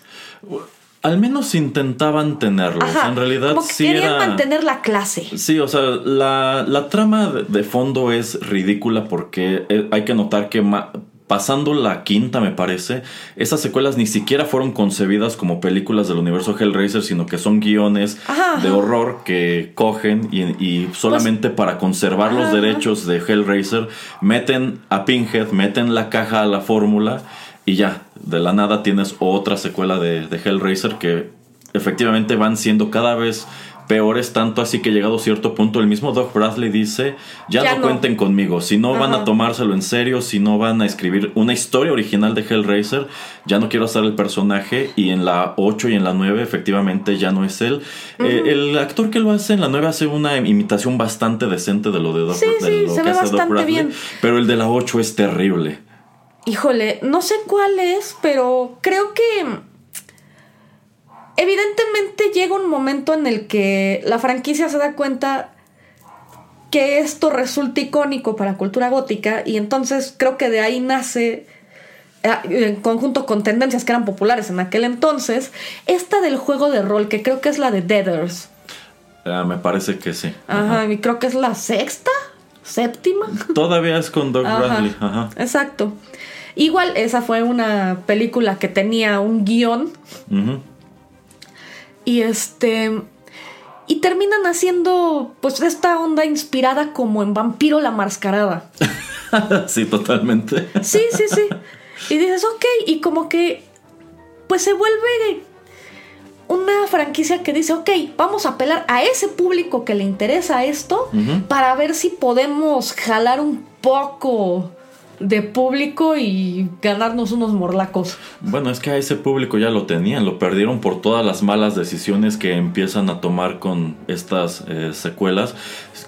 Al menos intentaban tenerlo. Ajá, en realidad como que sí querían era. mantener la clase. Sí, o sea, la, la trama de, de fondo es ridícula porque eh, hay que notar que ma- pasando la quinta, me parece, esas secuelas ni siquiera fueron concebidas como películas del universo Hellraiser, sino que son guiones Ajá, de ajá. horror que cogen y, y solamente para conservar los derechos de Hellraiser meten a Pinhead, meten la caja a la fórmula y ya, de la nada tienes otra secuela de, de Hellraiser que efectivamente van siendo cada vez peores, tanto así que llegado a cierto punto el mismo Doug Bradley dice, ya, Ya no, no. cuenten conmigo, si no van a tomárselo en serio, si no van a escribir una historia original de Hellraiser, ya no quiero hacer el personaje y en la 8 y en la 9 efectivamente ya no es él. Eh, el actor que lo hace en la 9 hace una imitación bastante decente de lo de Doug Sí, de sí, lo se que ve hace Bradley, bien. pero el de la 8 es terrible. Híjole, no sé cuál es, pero creo que evidentemente llega un momento en el que la franquicia se da cuenta que esto resulta icónico para cultura gótica y entonces creo que de ahí nace eh, en conjunto con tendencias que eran populares en aquel entonces, esta del juego de rol que creo que es la de Deaders. Ah, me parece que sí. Ajá, y creo que es la sexta, séptima. Todavía es con Doug Ajá, Bradley. Ajá. Exacto. Igual esa fue una película que tenía un guion y este y terminan haciendo pues esta onda inspirada como en Vampiro la Mascarada. (laughs) sí, totalmente. Sí, sí, sí. Y dices, ok, y como que pues se vuelve una franquicia que dice, ok, vamos a apelar a ese público que le interesa esto para ver si podemos jalar un poco de público y ganarnos unos morlacos. Bueno, es que a ese público ya lo tenían, lo perdieron por todas las malas decisiones que empiezan a tomar con estas eh, secuelas.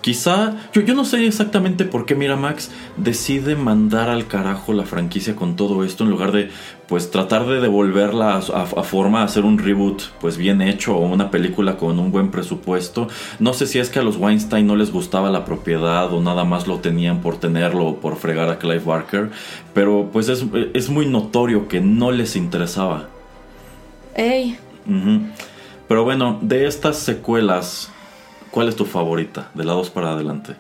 Quizá, yo, yo no sé exactamente por qué Miramax decide mandar al carajo la franquicia con todo esto en lugar de pues tratar de devolverla a, a- a forma, hacer un reboot pues bien hecho o una película con un buen presupuesto. No sé si es que a los Weinstein no les gustaba la propiedad o nada más lo tenían por tenerlo o por fregar a Clive Barker, pero pues es, es muy notorio que no les interesaba. Ey. Pero bueno, de estas secuelas, ¿cuál es tu favorita? De la 2 para adelante.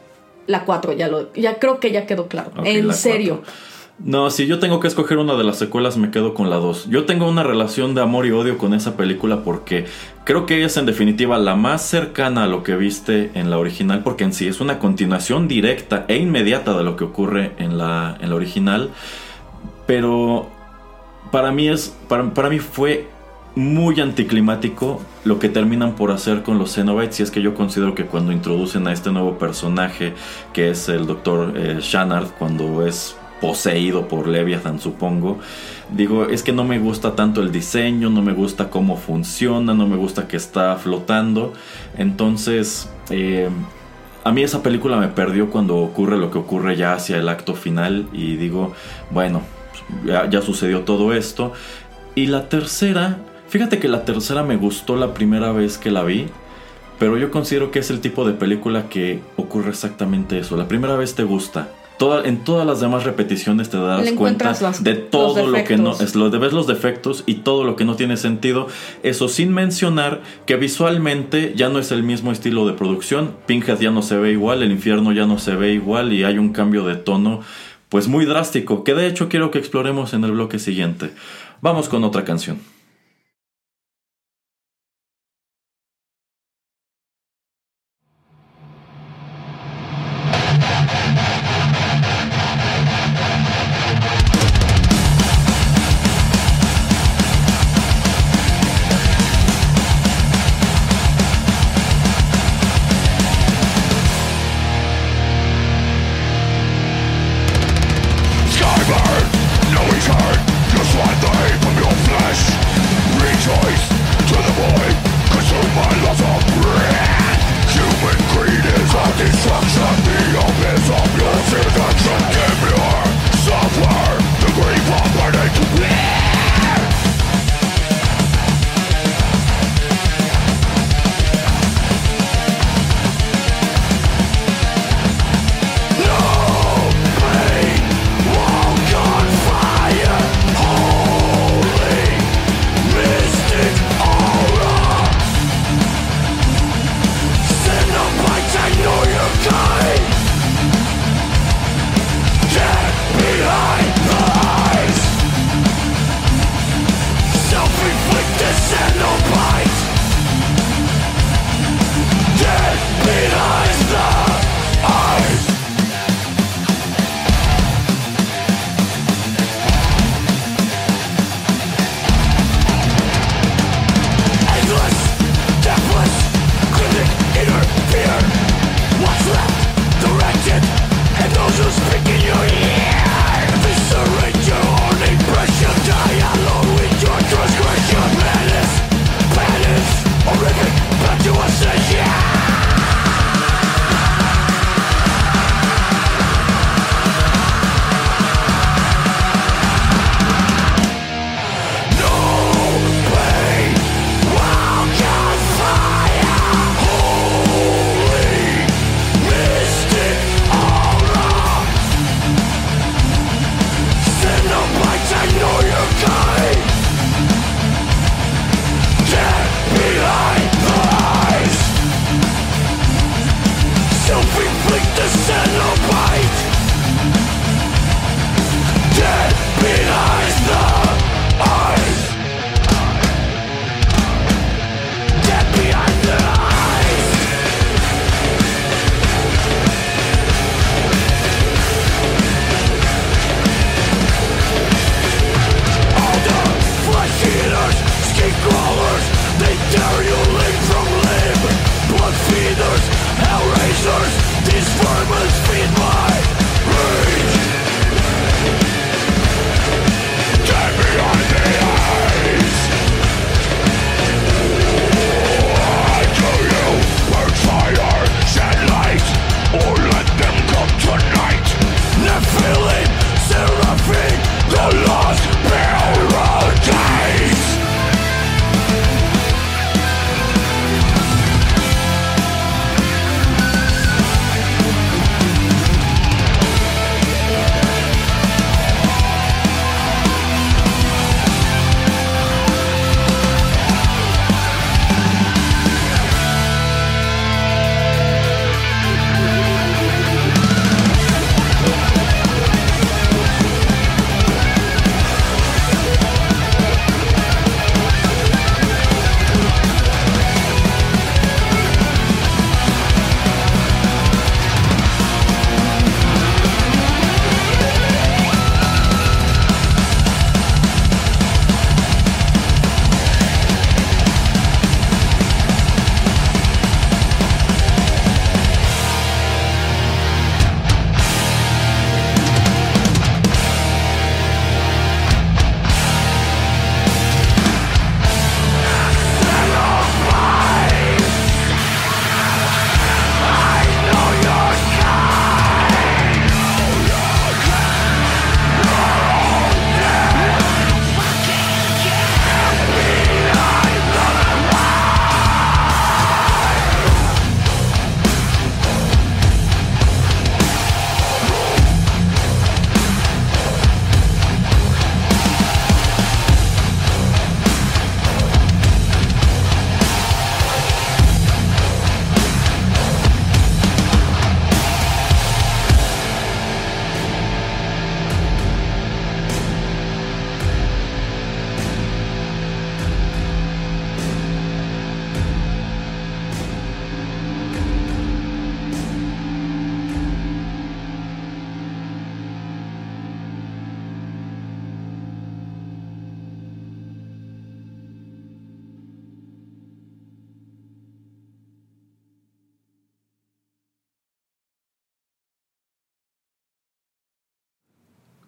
la 4 ya lo ya creo que ya quedó claro. En serio. cuatro. No, si yo tengo que escoger una de las secuelas, me quedo con la 2. Yo tengo una relación de amor y odio con esa película porque creo que es en definitiva la más cercana a lo que viste en la original, porque en sí es una continuación directa e inmediata de lo que ocurre en la, en la original. Pero para mí es. Para, para mí fue muy anticlimático lo que terminan por hacer con los Cenobites. Y es que yo considero que cuando introducen a este nuevo personaje, que es el doctor eh, Shannard, cuando es poseído por Leviathan, supongo. Digo, es que no me gusta tanto el diseño, no me gusta cómo funciona, no me gusta que está flotando. Entonces, eh, a mí esa película me perdió cuando ocurre lo que ocurre ya hacia el acto final y digo, bueno, ya, ya sucedió todo esto. Y la tercera, fíjate que la tercera me gustó la primera vez que la vi, pero yo considero que es el tipo de película que ocurre exactamente eso. La primera vez te gusta. Toda- en todas las demás repeticiones te das cuenta de todo lo que no es lo de ves los defectos y todo lo que no tiene sentido. Eso sin mencionar que visualmente ya no es el mismo estilo de producción. Pinhead ya no se ve igual, el infierno ya no se ve igual y hay un cambio de tono pues muy drástico que de hecho quiero que exploremos en el bloque siguiente. Vamos con otra canción.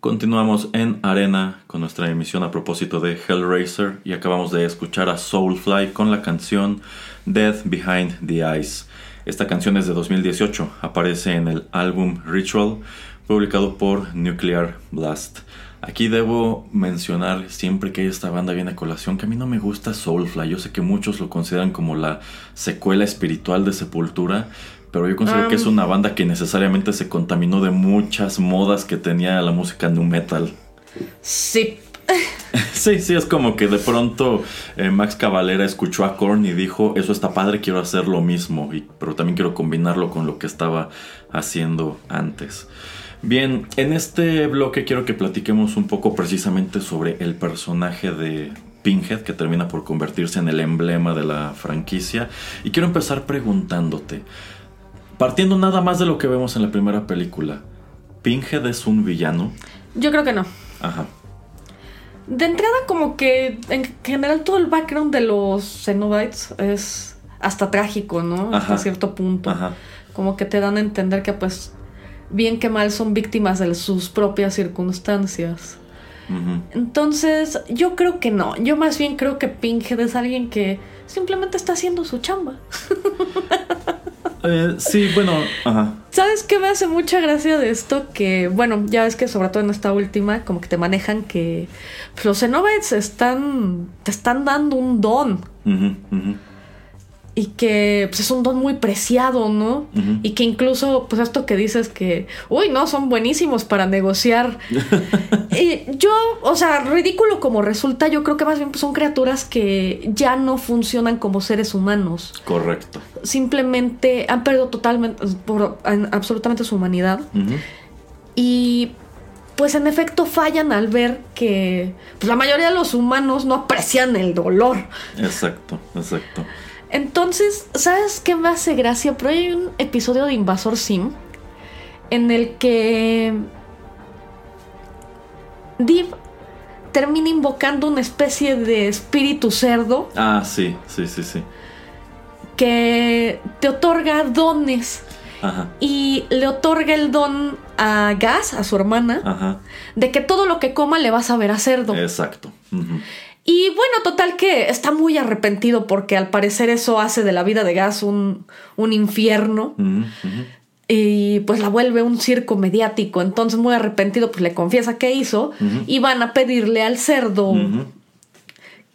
Continuamos en Arena con nuestra emisión a propósito de Hellraiser y acabamos de escuchar a Soulfly con la canción Death Behind the Eyes. Esta canción es de 2018, aparece en el álbum Ritual publicado por Nuclear Blast. Aquí debo mencionar siempre que esta banda viene a colación que a mí no me gusta Soulfly. Yo sé que muchos lo consideran como la secuela espiritual de Sepultura, pero yo considero que es una banda que necesariamente se contaminó de muchas modas que tenía la música nu metal. Sí. (laughs) Sí, sí, es como que de pronto eh, Max Cavalera escuchó a Korn y dijo, eso está padre, quiero hacer lo mismo, y, pero también quiero combinarlo con lo que estaba haciendo antes. Bien, en este bloque quiero que platiquemos un poco precisamente sobre el personaje de Pinhead, que termina por convertirse en el emblema de la franquicia, y quiero empezar preguntándote, partiendo nada más de lo que vemos en la primera película, ¿Pinhead es un villano? Yo creo que no. Ajá. De entrada, como que en general todo el background de los Cenobites es hasta trágico, ¿no? Ajá. Hasta cierto punto. Ajá. Como que te dan a entender que, pues, bien que mal son víctimas de sus propias circunstancias. Entonces, yo creo que no. Yo más bien creo que Pinhead es alguien que simplemente está haciendo su chamba. (laughs) Eh, sí, bueno, ajá. ¿Sabes qué me hace mucha gracia de esto? Que, bueno, ya ves que sobre todo en esta última, como que te manejan que los Cenobites están, te están dando un don. Ujú, ujú. Y que pues, es un don muy preciado, ¿no? Y que incluso, pues esto que dices que, uy, no, son buenísimos para negociar. (laughs) y yo, o sea, ridículo como resulta, yo creo que más bien pues, son criaturas que ya no funcionan como seres humanos. Correcto. Simplemente han perdido totalmente, por- en- absolutamente su humanidad. Y pues en efecto fallan al ver que pues, la mayoría de los humanos no aprecian el dolor. Exacto, exacto. Entonces, ¿sabes qué me hace gracia? Pero hay un episodio de Invasor Sim en el que Div termina invocando una especie de espíritu cerdo Ah, sí, sí, sí, sí. que te otorga dones Ajá, y le otorga el don a Gas, a su hermana, ajá. de que todo lo que coma le va a saber a cerdo. Exacto. Ujú. Y bueno, total que está muy arrepentido porque al parecer eso hace de la vida de Gas un, un infierno. Y pues la vuelve un circo mediático. Entonces muy arrepentido pues le confiesa que hizo y van a pedirle al cerdo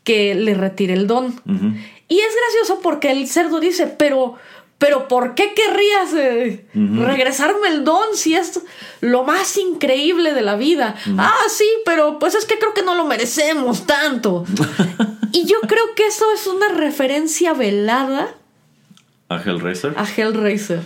que le retire el don. Y es gracioso porque el cerdo dice, pero, pero ¿por qué querrías eh, Ujú. regresarme el don si es lo más increíble de la vida? Ah, sí, pero pues es que creo que no lo merecemos tanto. (laughs) y yo creo que eso es una referencia velada ¿A Hellraiser? a Hellraiser.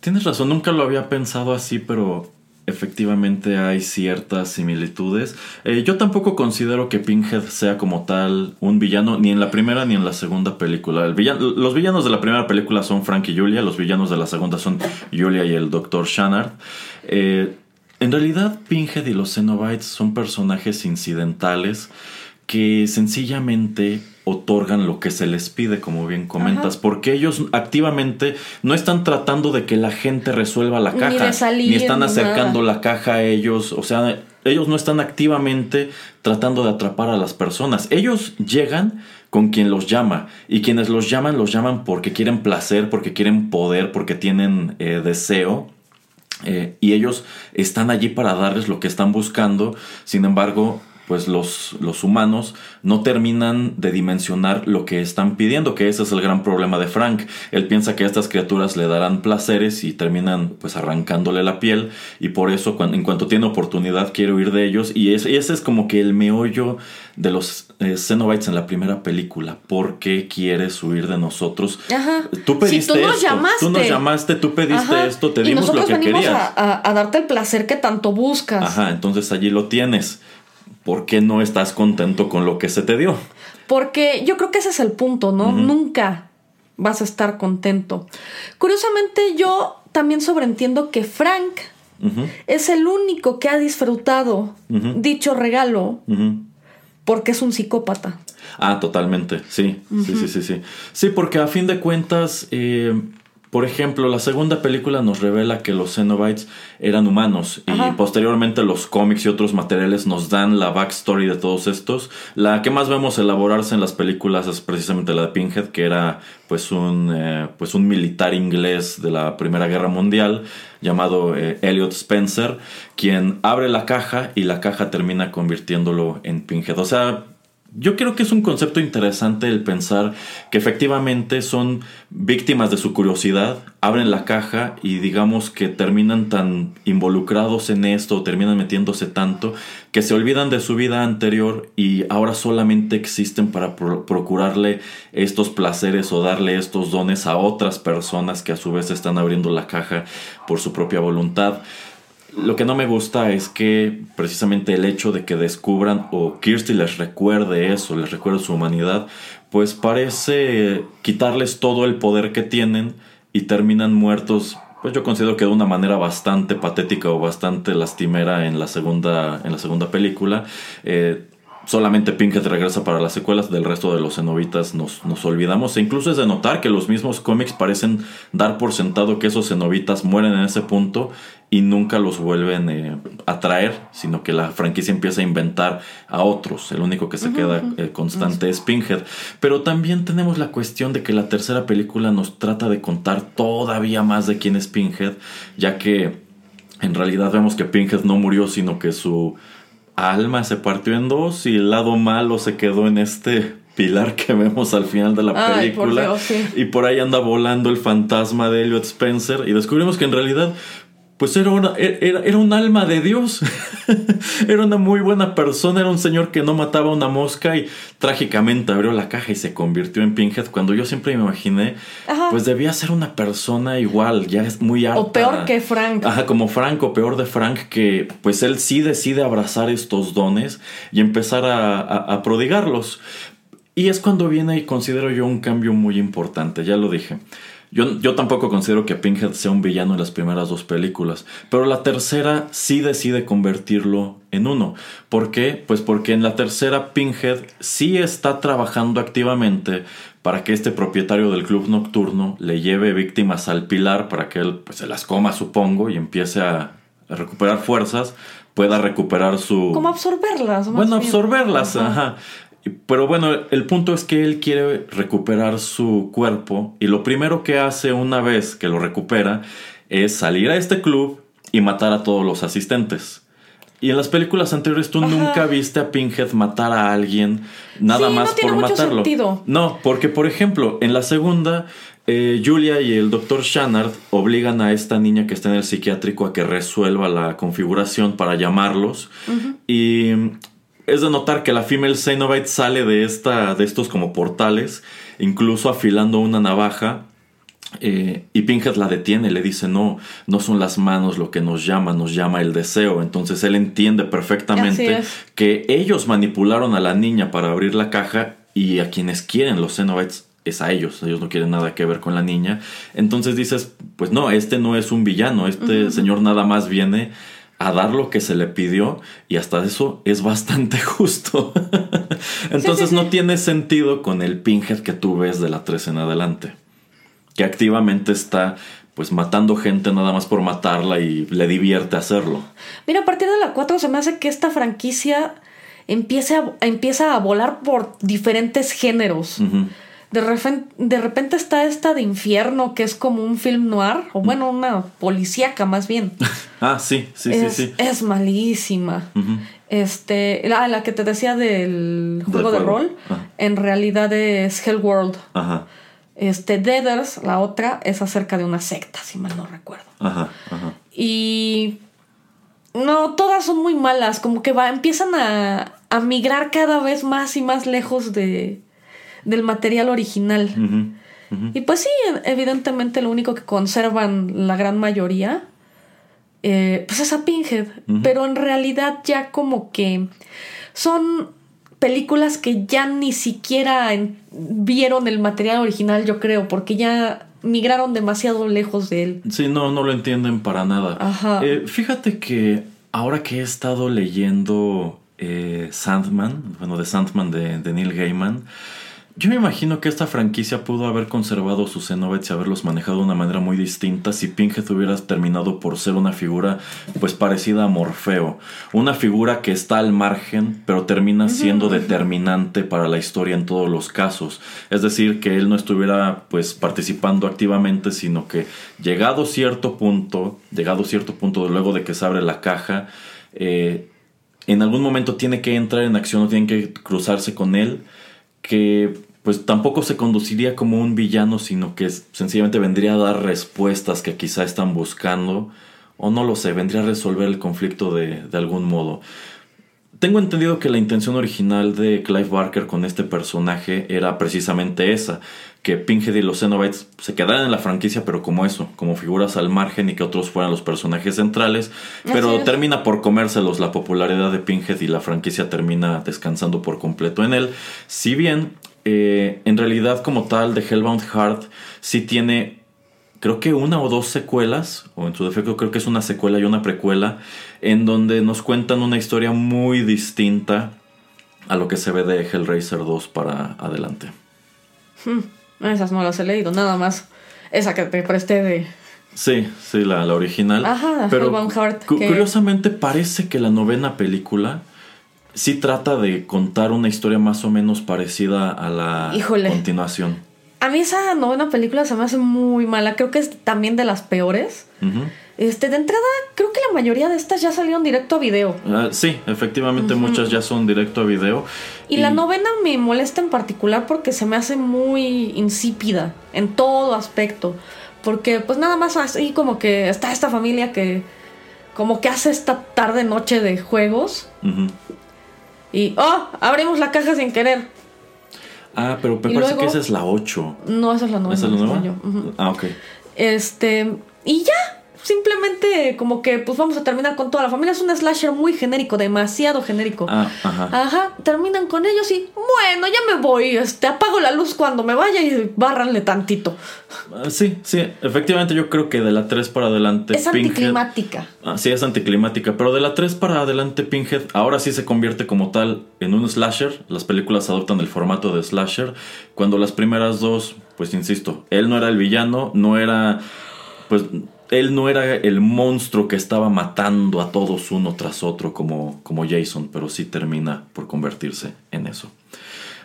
Tienes razón, nunca lo había pensado así, pero efectivamente hay ciertas similitudes. Eh, yo tampoco considero que Pinhead sea como tal un villano, ni en la primera ni en la segunda película. Los villanos de la primera película son Frank y Julia, los villanos de la segunda son Julia y el Dr. Shannard. Eh, en realidad, Pinhead y los Cenobites son personajes incidentales que sencillamente otorgan lo que se les pide, como bien comentas, Ajá. porque ellos activamente no están tratando de que la gente resuelva la caja, salir, ni están acercando nada. la caja a ellos, o sea, ellos no están activamente tratando de atrapar a las personas. Ellos llegan con quien los llama y quienes los llaman los llaman porque quieren placer, porque quieren poder, porque tienen eh, deseo. Eh, y ellos están allí para darles lo que están buscando. Sin embargo, pues los, los humanos no terminan de dimensionar lo que están pidiendo, que ese es el gran problema de Frank. Él piensa que estas criaturas le darán placeres y terminan pues arrancándole la piel y por eso en cuanto tiene oportunidad quiere huir de ellos y, es- y ese es como que el meollo de los eh, Cenobites en la primera película. ¿Por qué quieres huir de nosotros? Ajá. Tú Si pediste tú nos esto, llamaste. tú nos llamaste, tú pediste Ajá. esto, te y dimos lo que venimos querías. a, a- a darte el placer que tanto buscas. Ajá, entonces allí lo tienes. ¿Por qué no estás contento con lo que se te dio? Porque yo creo que ese es el punto, ¿no? Nunca vas a estar contento. Curiosamente, yo también sobreentiendo que Frank es el único que ha disfrutado dicho regalo porque es un psicópata. Ah, totalmente, sí, sí, sí, sí, sí. Sí, porque a fin de cuentas, eh, Por ejemplo, la segunda película nos revela que los Cenobites eran humanos y posteriormente los cómics y otros materiales nos dan la backstory de todos estos. La que más vemos elaborarse en las películas es precisamente la de Pinhead, que era pues un, eh, pues un militar inglés de la Primera Guerra Mundial llamado eh, Elliot Spencer, quien abre la caja y la caja termina convirtiéndolo en Pinhead. O sea, yo creo que es un concepto interesante el pensar que efectivamente son víctimas de su curiosidad, abren la caja y digamos que terminan tan involucrados en esto, terminan metiéndose tanto, que se olvidan de su vida anterior y ahora solamente existen para pro- procurarle estos placeres o darle estos dones a otras personas que a su vez están abriendo la caja por su propia voluntad. Lo que no me gusta es que precisamente el hecho de que descubran o Kirsty les recuerde eso, les recuerde su humanidad, pues parece quitarles todo el poder que tienen y terminan muertos. Pues yo considero que de una manera bastante patética o bastante lastimera en la segunda, en la segunda película. Eh, solamente Pinhead regresa para las secuelas, del resto de los cenobitas nos, nos olvidamos. E incluso es de notar que los mismos cómics parecen dar por sentado que esos cenobitas mueren en ese punto y nunca los vuelven eh, a traer, sino que la franquicia empieza a inventar a otros. El único que se queda eh, constante es Pinhead. Pero también tenemos la cuestión de que la tercera película nos trata de contar todavía más de quién es Pinhead, ya que en realidad vemos que Pinhead no murió, sino que su alma se partió en dos y el lado malo se quedó en este pilar que vemos al final de la Ay, por película. Dios, sí. Y por ahí anda volando el fantasma de Elliot Spencer y descubrimos que en realidad pues era, una, era, era un alma de Dios. (laughs) era una muy buena persona, era un señor que no mataba una mosca y trágicamente abrió la caja y se convirtió en Pinhead cuando yo siempre me imaginé, Ajá. pues debía ser una persona igual, ya es muy harta. O peor que Frank. Ajá, como Frank o peor de Frank, que pues él sí decide abrazar estos dones y empezar a, a- a prodigarlos. Y es cuando viene y considero yo un cambio muy importante, ya lo dije. Yo, yo tampoco considero que Pinhead sea un villano en las primeras dos películas, pero la tercera sí decide convertirlo en uno. ¿Por qué? Pues porque en la tercera Pinhead sí está trabajando activamente para que este propietario del club nocturno le lleve víctimas al pilar para que él pues, se las coma, supongo, y empiece a, a recuperar fuerzas, pueda recuperar su... Como absorberlas. Bueno, absorberlas, Ajá. ajá. Pero bueno, el punto es que él quiere recuperar su cuerpo y lo primero que hace una vez que lo recupera es salir a este club y matar a todos los asistentes. Y en las películas anteriores tú Ajá. nunca viste a Pinhead matar a alguien nada Sí, no más tiene por mucho matarlo. sentido. No, porque por ejemplo, en la segunda, eh, Julia y el doctor Shannard obligan a esta niña que está en el psiquiátrico a que resuelva la configuración para llamarlos. Y es de notar que la female Cenobite sale de, esta, de estos como portales, incluso afilando una navaja. eh, y Pinhead la detiene, le dice, no, no son las manos lo que nos llama, nos llama el deseo. Entonces él entiende perfectamente es. que ellos manipularon a la niña para abrir la caja y a quienes quieren los Cenobites es a ellos, ellos no quieren nada que ver con la niña. Entonces dices, pues no, este no es un villano, este señor nada más viene a dar lo que se le pidió y hasta eso es bastante (laughs) justo. Entonces sí, no sí. tiene sentido con el Pinhead que tú ves de la 3 en adelante, que activamente está pues matando gente nada más por matarla y le divierte hacerlo. Mira, a partir de la 4 se me hace que esta franquicia empiece a, empieza a volar por diferentes géneros. De, refen- de repente está esta de infierno, que es como un film noir, o bueno, una policíaca más bien. (laughs) Ah, sí, sí, es, sí, sí. es malísima. Este, la, la que te decía del juego de rol, Ajá. en realidad es Hellworld. Ajá, Este, Deaders, la otra, es acerca de una secta, si mal no recuerdo. ajá, ajá. Y no, todas son muy malas, como que va, empiezan a, a migrar cada vez más y más lejos de, del material original. Y pues sí, evidentemente lo único que conservan la gran mayoría, eh, pues es a Pinhead. Pero en realidad ya como que son películas que ya ni siquiera en- vieron el material original, yo creo, porque ya migraron demasiado lejos de él. Sí, no, no lo entienden para nada. Ajá. Eh, fíjate que ahora que he estado leyendo eh, Sandman, bueno, de Sandman de, de Neil Gaiman, Yo me imagino que esta franquicia pudo haber conservado sus Xenobites y haberlos manejado de una manera muy distinta si Pinhead hubiera terminado por ser una figura pues parecida a Morfeo. Una figura que está al margen pero termina siendo determinante para la historia en todos los casos. Es decir, que él no estuviera pues participando activamente sino que llegado cierto punto, llegado cierto punto luego de que se abre la caja, eh, en algún momento tiene que entrar en acción o tienen que cruzarse con él que pues tampoco se conduciría como un villano, sino que sencillamente vendría a dar respuestas que quizá están buscando, o no lo sé, vendría a resolver el conflicto de, de algún modo. Tengo entendido que la intención original de Clive Barker con este personaje era precisamente esa, que Pinhead y los Cenobites se quedaran en la franquicia, pero como eso, como figuras al margen y que otros fueran los personajes centrales, pero termina por comérselos la popularidad de Pinhead y la franquicia termina descansando por completo en él. Si bien, eh, en realidad como tal, de Hellbound Heart sí tiene creo que una o dos secuelas, o en su defecto creo que es una secuela y una precuela, en donde nos cuentan una historia muy distinta a lo que se ve de Hellraiser 2 para adelante. Hmm, esas no las he leído, nada más. Esa que te presté de... Sí, sí, la, la original. Ajá, Pero Heart, cu- que- curiosamente parece que la novena película sí trata de contar una historia más o menos parecida a la Híjole. continuación. A mí esa novena película se me hace muy mala. Creo que es también de las peores. Ujú. Este, de entrada, creo que la mayoría de estas ya salieron directo a video. Ah, sí, efectivamente muchas ya son directo a video. Y, la novena me molesta en particular porque se me hace muy insípida en todo aspecto. Porque pues nada más así como que está esta familia que como que hace esta tarde noche de juegos y oh, abrimos la caja sin querer. Ah, pero me parece luego- que esa es la 8. No, esa es la novena. ¿Esa es la nueva? según yo. Ujú. Ah, ok. Este, y ya, simplemente como que pues vamos a terminar con toda la familia. Es un slasher muy genérico, demasiado genérico. Ah, ajá. Ajá, terminan con ellos y bueno, ya me voy, este, apago la luz cuando me vaya y bárranle tantito. Ah, Sí, sí, efectivamente yo creo que de la 3 para adelante es anticlimática. Ah, sí, es anticlimática, pero de la 3 para adelante Pinhead ahora sí se convierte como tal en un slasher. Las películas adoptan el formato de slasher, cuando las primeras dos, pues insisto, él no era el villano, no era, pues él no era el monstruo que estaba matando a todos uno tras otro como, como Jason, pero sí termina por convertirse en eso.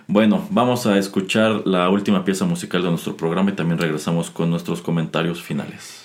Bueno, vamos a escuchar la última pieza musical de nuestro programa y también regresamos con nuestros comentarios finales.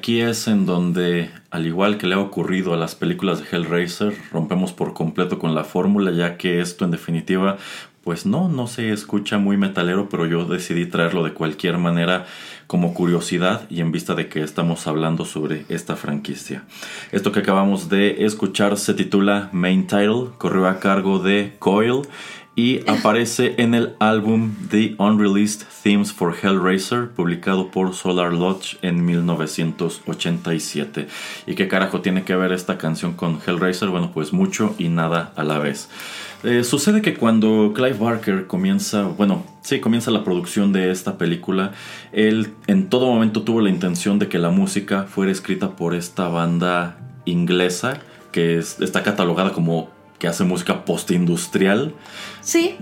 Aquí es en donde, al igual que le ha ocurrido a las películas de Hellraiser, rompemos por completo con la fórmula, ya que esto en definitiva, pues no, no se escucha muy metalero, pero yo decidí traerlo de cualquier manera como curiosidad y en vista de que estamos hablando sobre esta franquicia. Esto que acabamos de escuchar se titula Main Title, corrió a cargo de Coil y (laughs) aparece en el álbum The Unreleased Themes for Hellraiser, publicado por Solar Lodge en 1987. ¿Y qué carajo tiene que ver esta canción con Hellraiser? Bueno, pues mucho y nada a la vez. Eh, sucede que cuando Clive Barker comienza, bueno, sí, comienza la producción de esta película, él en todo momento tuvo la intención de que la música fuera escrita por esta banda inglesa que está catalogada como que hace música postindustrial. Sí.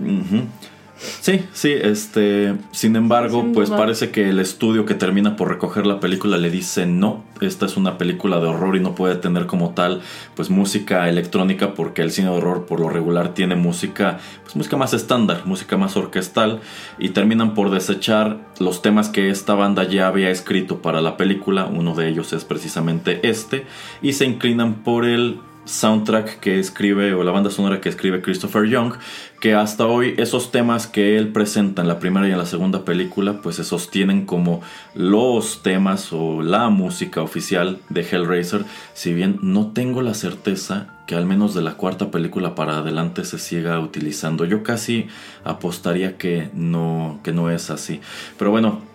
Sí, sí, este, sin embargo, pues parece que el estudio que termina por recoger la película le dice no, esta es una película de horror y no puede tener como tal, pues música electrónica porque el cine de horror por lo regular tiene música, pues música más estándar, música más orquestal y terminan por desechar los temas que esta banda ya había escrito para la película, uno de ellos es precisamente este y se inclinan por el soundtrack que escribe o la banda sonora que escribe Christopher Young, que hasta hoy esos temas que él presenta en la primera y en la segunda película pues se sostienen como los temas o la música oficial de Hellraiser, si bien no tengo la certeza que al menos de la cuarta película para adelante se siga utilizando. Yo casi apostaría que no que no es así. Pero bueno,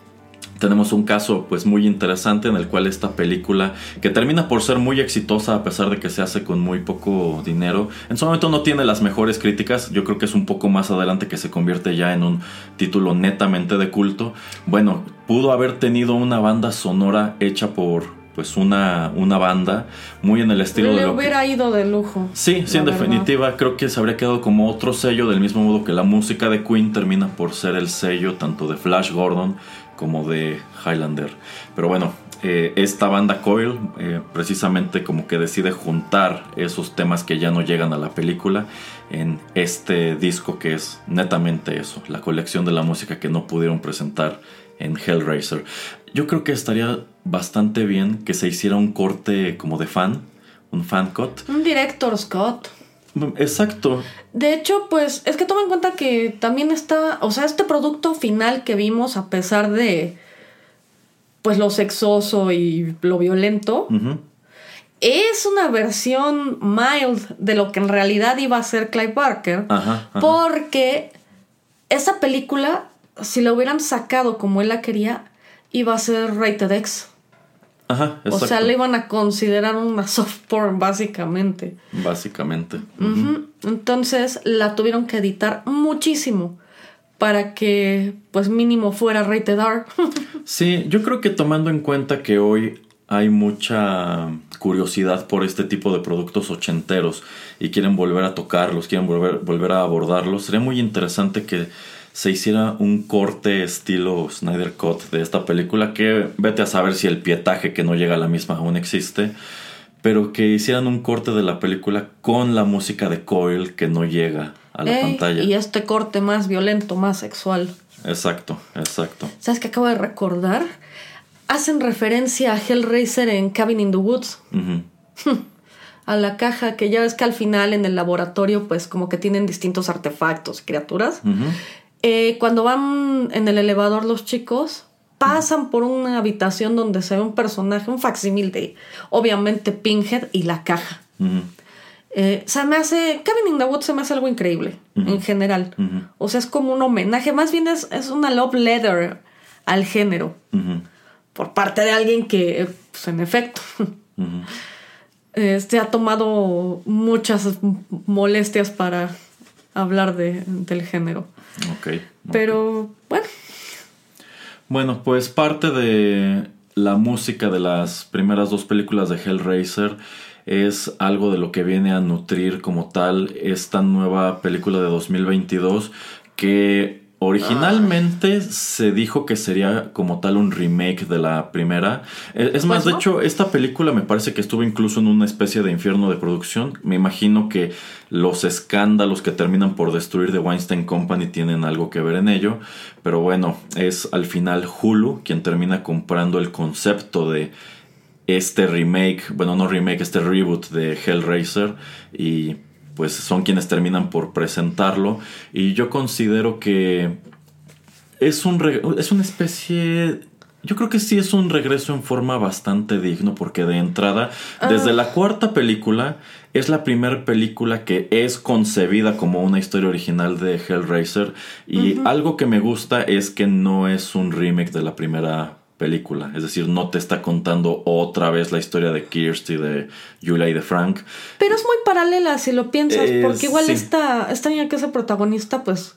tenemos un caso pues muy interesante en el cual esta película que termina por ser muy exitosa a pesar de que se hace con muy poco dinero en su momento no tiene las mejores críticas yo creo que es un poco más adelante que se convierte ya en un título netamente de culto bueno pudo haber tenido una banda sonora hecha por pues una, una banda muy en el estilo Le de lo hubiera ido de lujo. Sí, sí, en definitiva creo que se habría quedado como otro sello del mismo modo que la música de Queen termina por ser el sello tanto de Flash Gordon como de Highlander. Pero bueno, eh, esta banda Coil eh, precisamente como que decide juntar esos temas que ya no llegan a la película en este disco que es netamente eso, la colección de la música que no pudieron presentar en Hellraiser. Yo creo que estaría bastante bien que se hiciera un corte como de fan, un fan cut. Un director Scott. Exacto. De hecho, pues es que toma en cuenta que también está, o sea, este producto final que vimos, a pesar de, pues lo sexoso y lo violento, es una versión mild de lo que en realidad iba a ser Clive Barker, porque esa película, si la hubieran sacado como él la quería, iba a ser rated X. Ajá, O sea, le iban a considerar una soft porn, básicamente. Básicamente. Entonces la tuvieron que editar muchísimo para que, pues mínimo, fuera rated R. (laughs) sí, yo creo que tomando en cuenta que hoy hay mucha curiosidad por este tipo de productos ochenteros y quieren volver a tocarlos, quieren volver, volver a abordarlos, sería muy interesante que se hiciera un corte estilo Snyder Cut de esta película que vete a saber si el pietaje que no llega a la misma aún existe, pero que hicieran un corte de la película con la música de Coil que no llega a la pantalla. Y este corte más violento, más sexual. Exacto, exacto. ¿Sabes qué acabo de recordar? Hacen referencia a Hellraiser en Cabin in the Woods. (laughs) a la caja que ya ves que al final en el laboratorio pues como que tienen distintos artefactos, criaturas. Eh, cuando van en el elevador los chicos, pasan por una habitación donde se ve un personaje, un facsímil de, obviamente, Pinhead y la caja. Eh, se me hace, Cabin in the Woods se me hace algo increíble, en general. O sea, es como un homenaje, más bien es, es una love letter al género. Por parte de alguien que, pues, en efecto, (laughs) este, ha tomado muchas molestias para hablar de, del género. Ok. Pero bueno. Bueno, pues parte de la música de las primeras dos películas de Hellraiser es algo de lo que viene a nutrir como tal esta nueva película de 2022 que Originalmente se dijo que sería como tal un remake de la primera. Eh, es más, de hecho, esta película me parece que estuvo incluso en una especie de infierno de producción. Me imagino que los escándalos que terminan por destruir The Weinstein Company tienen algo que ver en ello. Pero bueno, es al final Hulu quien termina comprando el concepto de este remake, bueno, no remake, este reboot de Hellraiser y pues son quienes terminan por presentarlo. Y yo considero que es un es una especie yo creo que sí es un regreso en forma bastante digno porque de entrada desde la cuarta película es la primera película que es concebida como una historia original de Hellraiser. Y algo que me gusta es que no es un remake de la primera película, es decir, no te está contando otra vez la historia de Kirsty, de Julia y de Frank. Pero es muy paralela si lo piensas, Eh, porque igual sí. esta, esta niña que es el protagonista, pues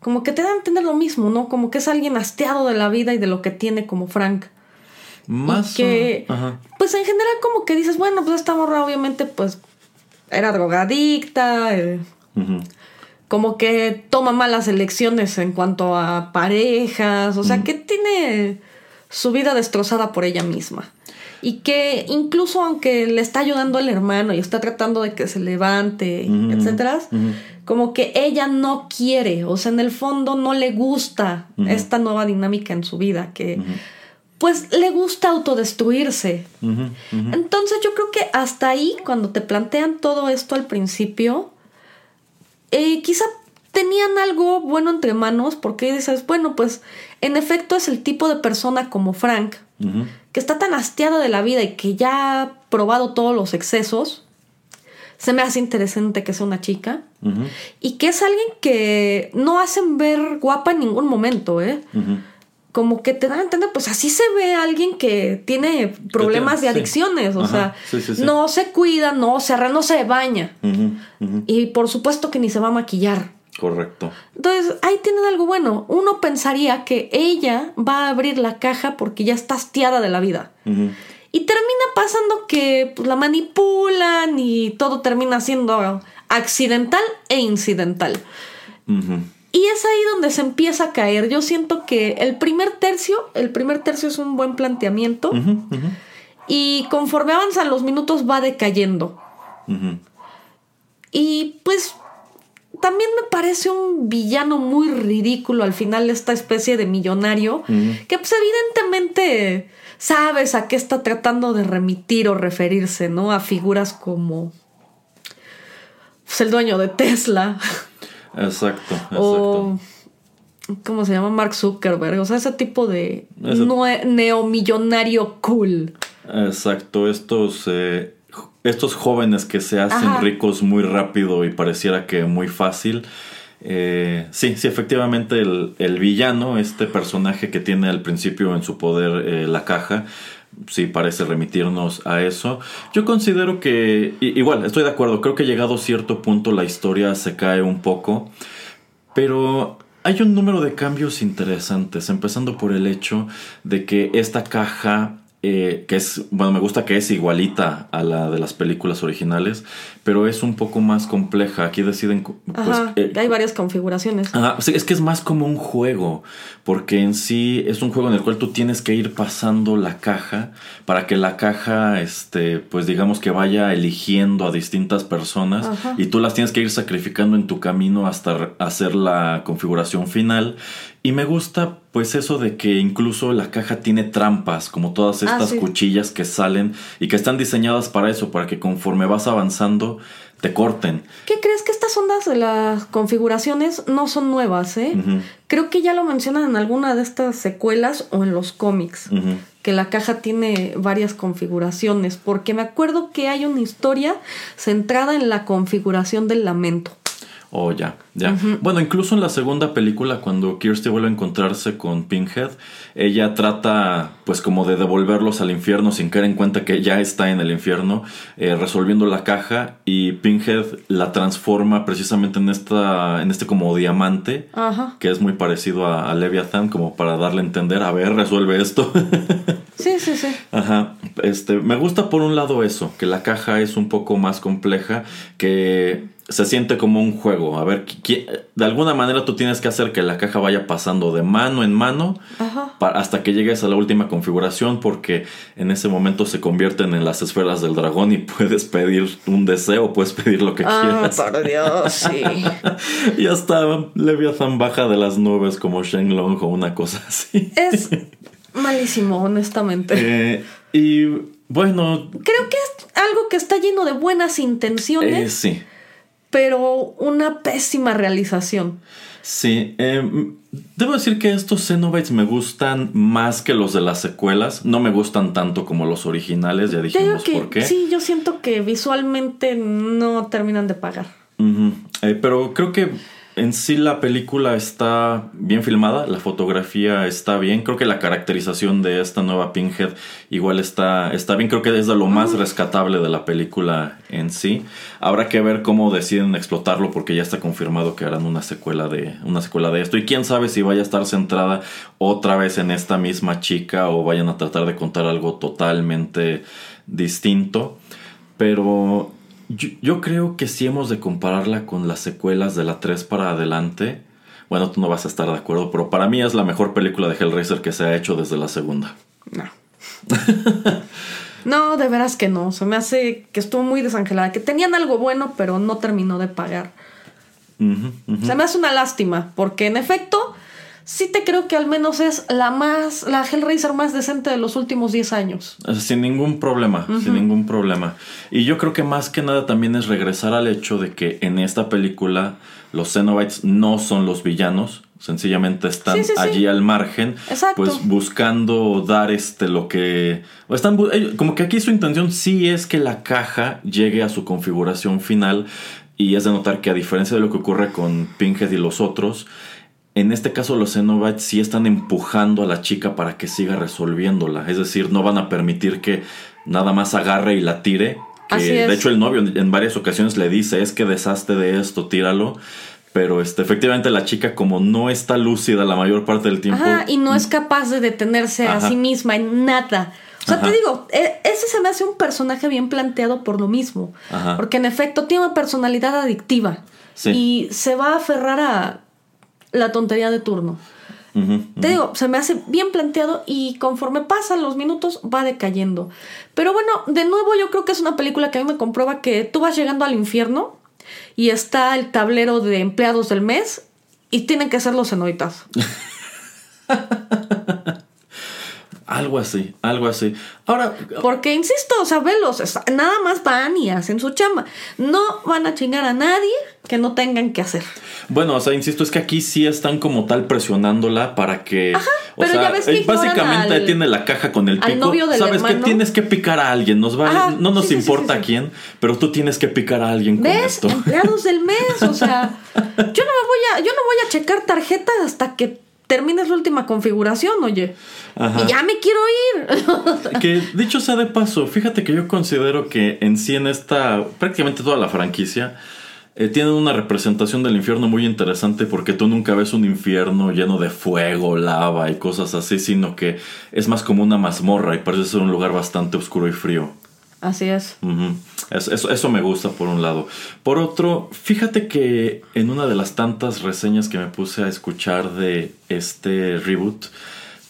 como que te da a entender lo mismo, ¿no? Como que es alguien hastiado de la vida y de lo que tiene como Frank. Más y que, o- ajá. pues en general como que dices, bueno, pues esta morra obviamente pues era drogadicta, eh, como que toma malas elecciones en cuanto a parejas, o sea, que tiene su vida destrozada por ella misma. Y que incluso aunque le está ayudando el hermano y está tratando de que se levante, etcétera, como que ella no quiere, o sea, en el fondo no le gusta esta nueva dinámica en su vida, que pues le gusta autodestruirse. Entonces yo creo que hasta ahí, cuando te plantean todo esto al principio, eh, quizá tenían algo bueno entre manos, porque dices, bueno, pues en efecto es el tipo de persona como Frank, que está tan hastiada de la vida y que ya ha probado todos los excesos. Se me hace interesante que sea una chica. Y que es alguien que no hacen ver guapa en ningún momento, ¿eh? Como que te dan a entender, pues así se ve alguien que tiene problemas de sí. adicciones, o Ajá, sea, sí, sí, sí. no se cuida, no se arregla, no se baña. Y por supuesto que ni se va a maquillar. Correcto. Entonces, ahí tienen algo bueno. Uno pensaría que ella va a abrir la caja porque ya está hastiada de la vida. Y termina pasando que pues, la manipulan y todo termina siendo accidental e incidental. Y es ahí donde se empieza a caer. Yo siento que el primer tercio, el primer tercio es un buen planteamiento. Y conforme avanzan los minutos va decayendo. Y pues también me parece un villano muy ridículo al final esta especie de millonario. Que pues evidentemente sabes a qué está tratando de remitir o referirse, ¿no? A figuras como pues, el dueño de Tesla. Exacto, exacto. o ¿cómo se llama? Mark Zuckerberg, o sea, ese tipo de Ese- neomillonario cool. Exacto, estos, eh, estos jóvenes que se hacen Ajá. ricos muy rápido y pareciera que muy fácil. Eh, sí, sí, efectivamente el, el villano, este personaje que tiene al principio en su poder eh, la caja, sí parece remitirnos a eso. Yo considero que, igual, estoy de acuerdo, creo que llegado a cierto punto la historia se cae un poco, pero hay un número de cambios interesantes, empezando por el hecho de que esta caja, eh, que es, bueno, me gusta que es igualita a la de las películas originales, pero es un poco más compleja. Aquí deciden, pues, Ajá, eh, hay varias configuraciones. Ajá, sí, es que es más como un juego, porque en sí es un juego en el cual tú tienes que ir pasando la caja para que la caja, este, pues digamos que vaya eligiendo a distintas personas Ajá. y tú las tienes que ir sacrificando en tu camino hasta hacer la configuración final. Y me gusta pues eso de que incluso la caja tiene trampas, como todas Ah, estas sí. cuchillas que salen y que están diseñadas para eso, para que conforme vas avanzando te corten. ¿Qué crees que estas ondas de las configuraciones no son nuevas, eh? Creo que ya lo mencionan en alguna de estas secuelas o en los cómics. Que la caja tiene varias configuraciones. Porque me acuerdo que hay una historia centrada en la configuración del lamento. Oh, ya, ya. Bueno, incluso en la segunda película, cuando Kirsty vuelve a encontrarse con Pinhead, ella trata, pues, como de devolverlos al infierno sin caer en cuenta que ya está en el infierno, eh, resolviendo la caja y Pinhead la transforma precisamente en esta, en este como diamante, que es muy parecido a, a Leviathan, como para darle a entender, a ver, resuelve esto. (laughs) Sí, sí, sí. Ajá, este, me gusta por un lado eso, que la caja es un poco más compleja, que se siente como un juego. A ver, de alguna manera tú tienes que hacer que la caja vaya pasando de mano en mano Ajá. pa- hasta que llegues a la última configuración, porque en ese momento se convierten en las esferas del dragón y (laughs) puedes pedir un deseo, puedes pedir lo que Ah, quieras. por Dios, sí. (laughs) y hasta Leviathan baja de las nubes como Shenlong o una cosa así. Es (laughs) malísimo, honestamente. Eh, y Bueno, Creo que es algo que está lleno de buenas intenciones, eh, sí. Pero una pésima realización. Sí, eh, debo decir que estos Xenobites me gustan más que los de las secuelas. No me gustan tanto como los originales, ya dijimos que por qué. sí, yo siento que visualmente no terminan de pagar. Eh, pero creo que en sí la película está bien filmada, la fotografía está bien, creo que la caracterización de esta nueva Pinhead igual está, está bien, creo que es de lo más rescatable de la película en sí. Habrá que ver cómo deciden explotarlo porque ya está confirmado que harán una secuela de, una secuela de esto y quién sabe si vaya a estar centrada otra vez en esta misma chica o vayan a tratar de contar algo totalmente distinto. Pero yo, yo creo que sí hemos de compararla con las secuelas de la 3 para adelante. Bueno, tú no vas a estar de acuerdo, pero para mí es la mejor película de Hellraiser que se ha hecho desde la segunda. No. (laughs) no, de veras que no. Se me hace que estuvo muy desangelada. Que tenían algo bueno, pero no terminó de pagar. Se me hace una lástima, porque en efecto, sí te creo que al menos es la más, la Hellraiser más decente de los últimos 10 años. Sin ningún problema, sin ningún problema. Y yo creo que más que nada también es regresar al hecho de que en esta película los Cenobites no son los villanos, sencillamente están Sí, sí, sí. allí al margen, Exacto. pues buscando dar este lo que están como que aquí su intención sí es que la caja llegue a su configuración final y es de notar que a diferencia de lo que ocurre con Pinhead y los otros, en este caso los Cenobites sí están empujando a la chica para que siga resolviéndola. Es decir, no van a permitir que nada más agarre y la tire. Que, Así es. De hecho, el novio en, varias ocasiones le dice, es que deshazte de esto, tíralo. Pero este, efectivamente la chica como no está lúcida la mayor parte del tiempo. Ajá, y no es capaz de detenerse a sí misma en nada. O sea, Ajá. te digo, e- ese se me hace un personaje bien planteado por lo mismo. Ajá. Porque en efecto tiene una personalidad adictiva. Sí. Y se va a aferrar a la tontería de turno. Te digo, se me hace bien planteado y conforme pasan los minutos va decayendo. Pero bueno, de nuevo yo creo que es una película que a mí me comprueba que tú vas llegando al infierno y está el tablero de empleados del mes y tienen que ser los cenoitas. (laughs) Algo así, algo así. Ahora, Porque, insisto, o sea, velos, nada más van y hacen su chamba. No van a chingar a nadie que no tengan que hacer. Bueno, o sea, insisto, es que aquí sí están como tal presionándola para que. o pero sea, ya ves que eh, básicamente al- tiene la caja con el al pico. novio del Sabes que tienes que picar a alguien. Nos Ajá, no nos sí, importa sí, sí. quién, pero tú tienes que picar a alguien con esto. Empleados del mes, o sea, (laughs) yo no me voy a, yo no voy a checar tarjetas hasta que termines la última configuración, oye. Ajá. Y ya me quiero ir. (laughs) Que dicho sea de paso, fíjate que yo considero que en sí en esta, prácticamente toda la franquicia, eh, tienen una representación del infierno muy interesante porque tú nunca ves un infierno lleno de fuego, lava y cosas así, sino que es más como una mazmorra y parece ser un lugar bastante oscuro y frío. Así es. Eso, eso me gusta por un lado. Por otro, fíjate que en una de las tantas reseñas que me puse a escuchar de este reboot,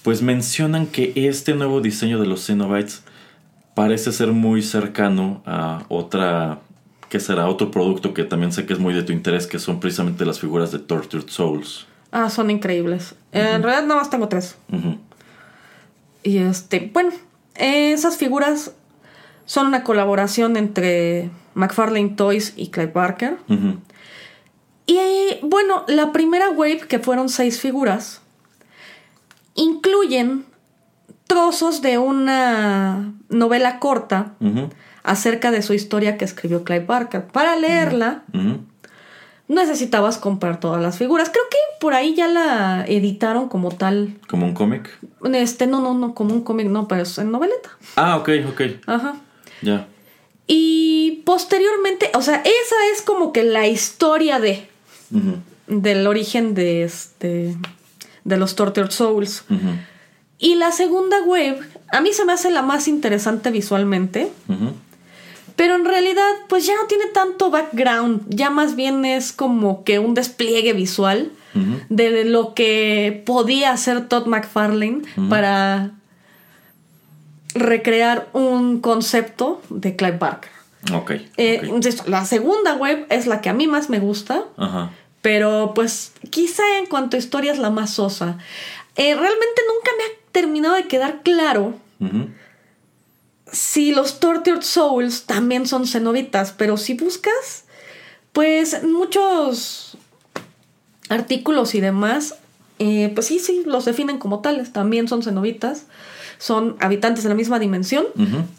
pues mencionan que este nuevo diseño de los Xenobites parece ser muy cercano a otra, ¿qué será? Otro producto que también sé que es muy de tu interés, que son precisamente las figuras de Tortured Souls. Ah, son increíbles. En realidad nada más tengo tres. Y este, bueno, esas figuras son una colaboración entre McFarlane Toys y Clive Barker. Ujú. Y bueno, la primera wave, que fueron seis figuras, incluyen trozos de una novela corta acerca de su historia que escribió Clive Barker. Para leerla, necesitabas comprar todas las figuras. Creo que por ahí ya la editaron como tal. Como un cómic. Este, no, no, no, como un cómic, no, pero es en noveleta. Ah, ok, ok. Ajá. Ya. Y posteriormente, o sea, esa es como que la historia de del origen de este de los Tortured Souls. Y la segunda wave, a mí se me hace la más interesante visualmente, pero en realidad pues ya no tiene tanto background, ya más bien es como que un despliegue visual de lo que podía hacer Todd McFarlane para recrear un concepto de Clive Barker. Ok. Eh, ok. insisto, la segunda web es la que a mí más me gusta, Ajá. pero pues quizá en cuanto a historia es la más sosa. Eh, realmente nunca me ha terminado de quedar claro si los Tortured Souls también son cenobitas, pero si buscas, pues muchos artículos y demás, eh, pues sí, sí, los definen como tales, también son cenobitas, son habitantes de la misma dimensión,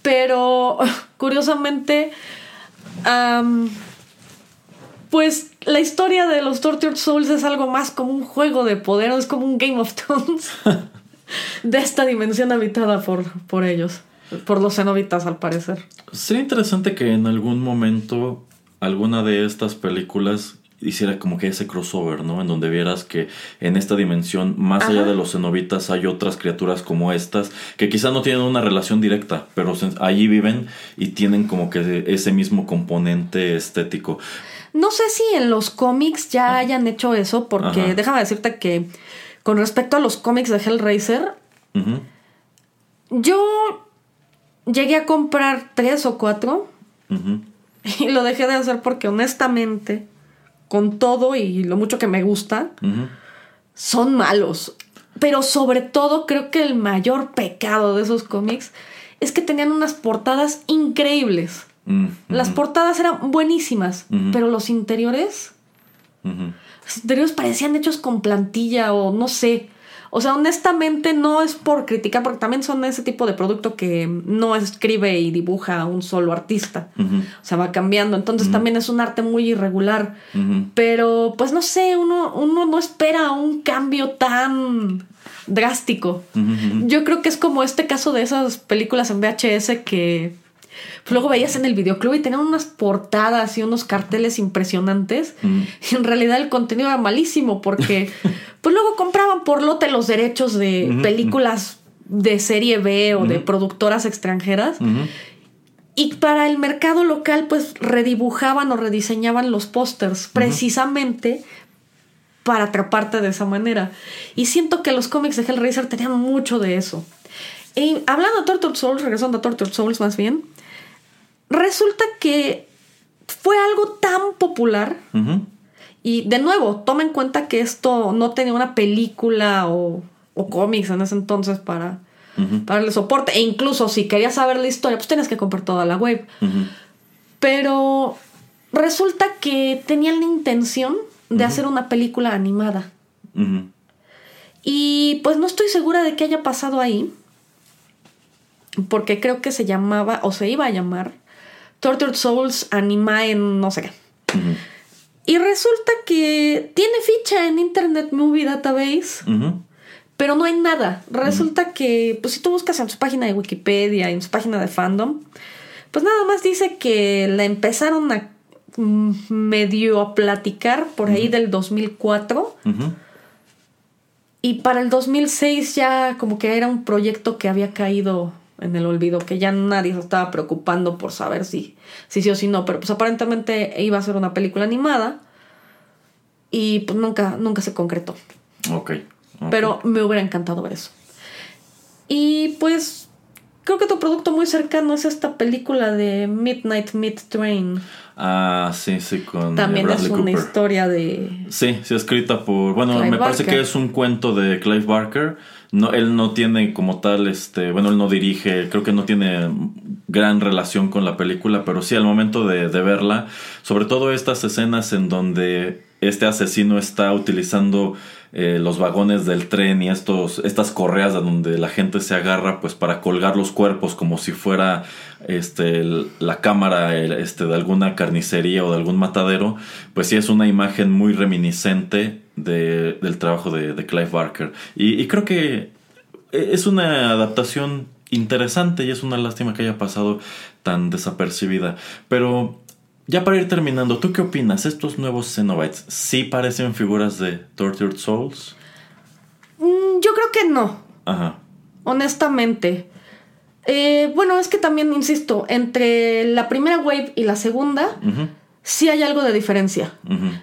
pero (laughs) curiosamente, am, pues la historia de los Tortured Souls es algo más como un juego de poder, es como un Game of Thrones (laughs) de esta dimensión habitada por, por ellos, por los cenobitas al parecer. Sería interesante que en algún momento alguna de estas películas hiciera como que ese crossover, ¿no? En donde vieras que en esta dimensión, más allá de los cenobitas, hay otras criaturas como estas que quizás no tienen una relación directa, pero allí viven y tienen como que ese mismo componente estético. No sé si en los cómics ya hayan hecho eso, porque Ajá. déjame decirte que con respecto a los cómics de Hellraiser, Ujú, yo llegué a comprar tres o cuatro y lo dejé de hacer porque honestamente, con todo y lo mucho que me gusta, son malos. Pero sobre todo creo que el mayor pecado de esos cómics es que tenían unas portadas increíbles. Mm, Las portadas eran buenísimas, pero los interiores, los interiores parecían hechos con plantilla o no sé. O sea, honestamente no es por criticar, porque también son ese tipo de producto que no escribe y dibuja un solo artista. O sea, va cambiando. Entonces también es un arte muy irregular. Pero, pues no sé, uno, uno no espera un cambio tan drástico. Yo creo que es como este caso de esas películas en VHS que luego veías en el videoclub y tenían unas portadas y unos carteles impresionantes. Mm. Y en realidad el contenido era malísimo porque (laughs) pues luego compraban por lote los derechos de películas de serie B o de productoras extranjeras. Y para el mercado local, pues redibujaban o rediseñaban los pósters precisamente para atraparte de esa manera. Y siento que los cómics de Hellraiser tenían mucho de eso. Y hablando de Tortured Souls, regresando a Tortured Souls más bien, resulta que fue algo tan popular. Y de nuevo, toma en cuenta que esto no tenía una película o, o cómics en ese entonces para, Ujú. para darle soporte. E incluso si querías saber la historia, pues tenías que comprar toda la web. Pero resulta que tenían la intención de hacer una película animada. Y pues no estoy segura de qué haya pasado ahí. Porque creo que se llamaba, o se iba a llamar, Tortured Souls Anima en no sé qué. Y resulta que tiene ficha en Internet Movie Database, pero no hay nada. Resulta que, pues si tú buscas en su página de Wikipedia, en su página de fandom, pues nada más dice que la empezaron a mm, medio a platicar por ahí del 2004 Ujú. y para el 2006 ya como que era un proyecto que había caído en el olvido, que ya nadie se estaba preocupando por saber si, si sí o si no, pero pues aparentemente iba a ser una película animada y pues nunca, nunca se concretó. Ok. ok. Pero me hubiera encantado ver eso. Y pues creo que tu producto muy cercano es esta película de Midnight Mid Train. Ah, sí, sí, con También es una Cooper. historia de... Sí, sí, escrita por. Bueno, Clive me parece Barker. que es un cuento de Clive Barker. No, él no tiene como tal, este, bueno, él no dirige, creo que no tiene gran relación con la película, pero sí al momento de, de verla, sobre todo estas escenas en donde este asesino está utilizando eh, los vagones del tren y estos, estas correas de donde la gente se agarra, pues para colgar los cuerpos como si fuera este, la cámara el- este, de alguna carnicería o de algún matadero, pues sí es una imagen muy reminiscente de- del trabajo de, de Clive Barker. Y, y creo que es una adaptación interesante y es una lástima que haya pasado tan desapercibida. Pero ya para ir terminando, ¿tú qué opinas? ¿Estos nuevos Cenobites sí parecen figuras de Tortured Souls? Mm, Yo creo que no. Ajá. honestamente. Eh, bueno, es que también, insisto, entre la primera wave y la segunda, Ujú, sí hay algo de diferencia.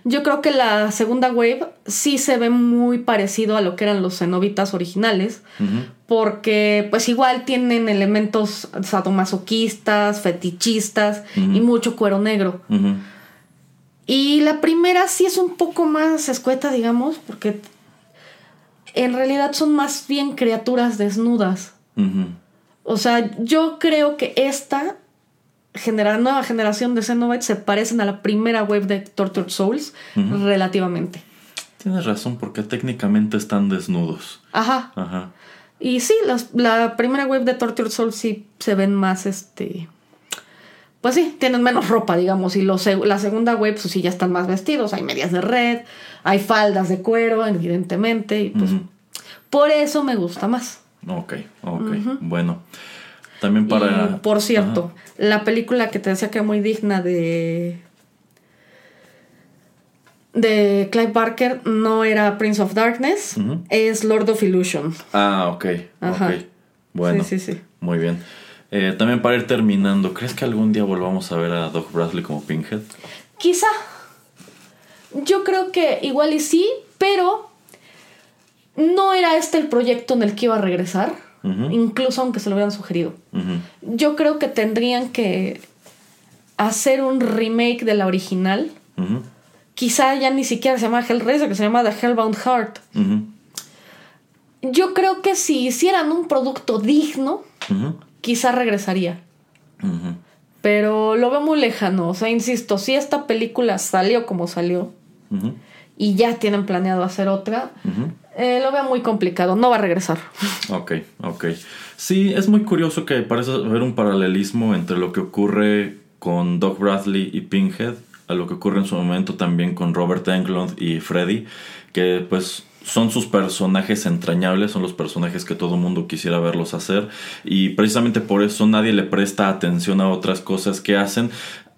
Yo creo que la segunda wave sí se ve muy parecido a lo que eran los cenobitas originales, porque pues igual tienen elementos sadomasoquistas, fetichistas y mucho cuero negro. Y la primera sí es un poco más escueta, digamos, porque en realidad son más bien criaturas desnudas. O sea, yo creo que esta genera- nueva generación de Xenobites se parecen a la primera wave de Tortured Souls relativamente. Tienes razón, porque técnicamente están desnudos. Ajá. Ajá. Y sí, las- la primera wave de Tortured Souls sí se ven más, este... Pues sí, tienen menos ropa, digamos. Y los la segunda wave, pues sí, ya están más vestidos. Hay medias de red, hay faldas de cuero, evidentemente. Y pues por eso me gusta más. Ok, ok. Bueno. También para. Y, por cierto, la película que te decía que es muy digna de. de Clive Barker no era Prince of Darkness, es Lord of Illusion. Ah, ok. Ajá. Ok. Bueno. Sí, sí, sí. Muy bien. Eh, también para ir terminando, ¿crees que algún día volvamos a ver a Doc Bradley como Pinhead? Quizá. Yo creo que igual y sí, pero no era este el proyecto en el que iba a regresar, Incluso aunque se lo hubieran sugerido. Yo creo que tendrían que hacer un remake de la original. Quizá ya ni siquiera se llama Hellraiser, que se llama The Hellbound Heart. Yo creo que si hicieran un producto digno, quizá regresaría. Pero lo veo muy lejano. O sea, insisto, si esta película salió como salió y ya tienen planeado hacer otra, eh, lo veo muy complicado. No va a regresar. Ok, ok. Sí, es muy curioso que parece haber un paralelismo entre lo que ocurre con Doc Bradley y Pinhead a lo que ocurre en su momento también con Robert Englund y Freddy, que pues son sus personajes entrañables, son los personajes que todo mundo quisiera verlos hacer y precisamente por eso nadie le presta atención a otras cosas que hacen,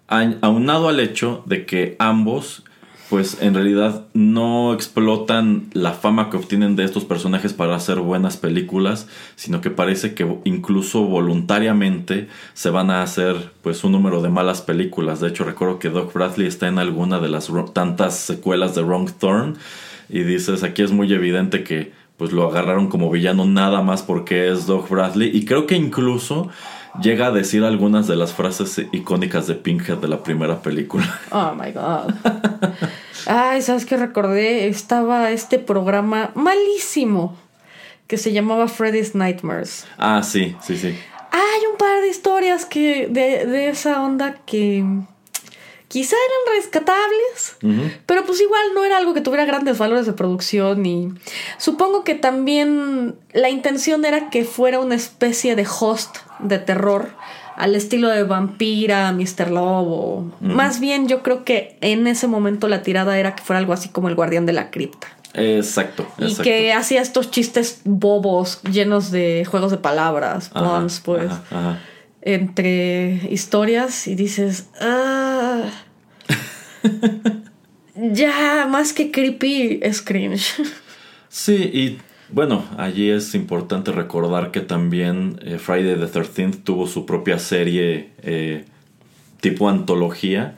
aunado al hecho de que ambos pues en realidad no explotan la fama que obtienen de estos personajes para hacer buenas películas, sino que parece que incluso voluntariamente se van a hacer pues un número de malas películas. De hecho recuerdo que Doc Bradley está en alguna de las tantas secuelas de Wrong Turn y dices aquí es muy evidente que pues lo agarraron como villano nada más porque es Doc Bradley y creo que incluso llega a decir algunas de las frases icónicas de Pinhead de la primera película. Oh my god. (laughs) Ay, ¿sabes qué recordé? Estaba este programa malísimo que se llamaba Freddy's Nightmares. Ah, sí, sí, sí. Hay un par de historias que de, de esa onda que quizá eran rescatables, pero pues igual no era algo que tuviera grandes valores de producción y supongo que también la intención era que fuera una especie de host de terror al estilo de Vampira, Mr. Lobo. Más bien yo creo que en ese momento la tirada era que fuera algo así como el guardián de la cripta. Exacto, Y exacto. que hacía estos chistes bobos llenos de juegos de palabras, Ajá, puns, pues, ajá, ajá. entre historias y dices, ah, (laughs) ya, más que creepy, es cringe. Sí, y bueno, allí es importante recordar que también eh, Friday the 13th tuvo su propia serie eh, tipo antología.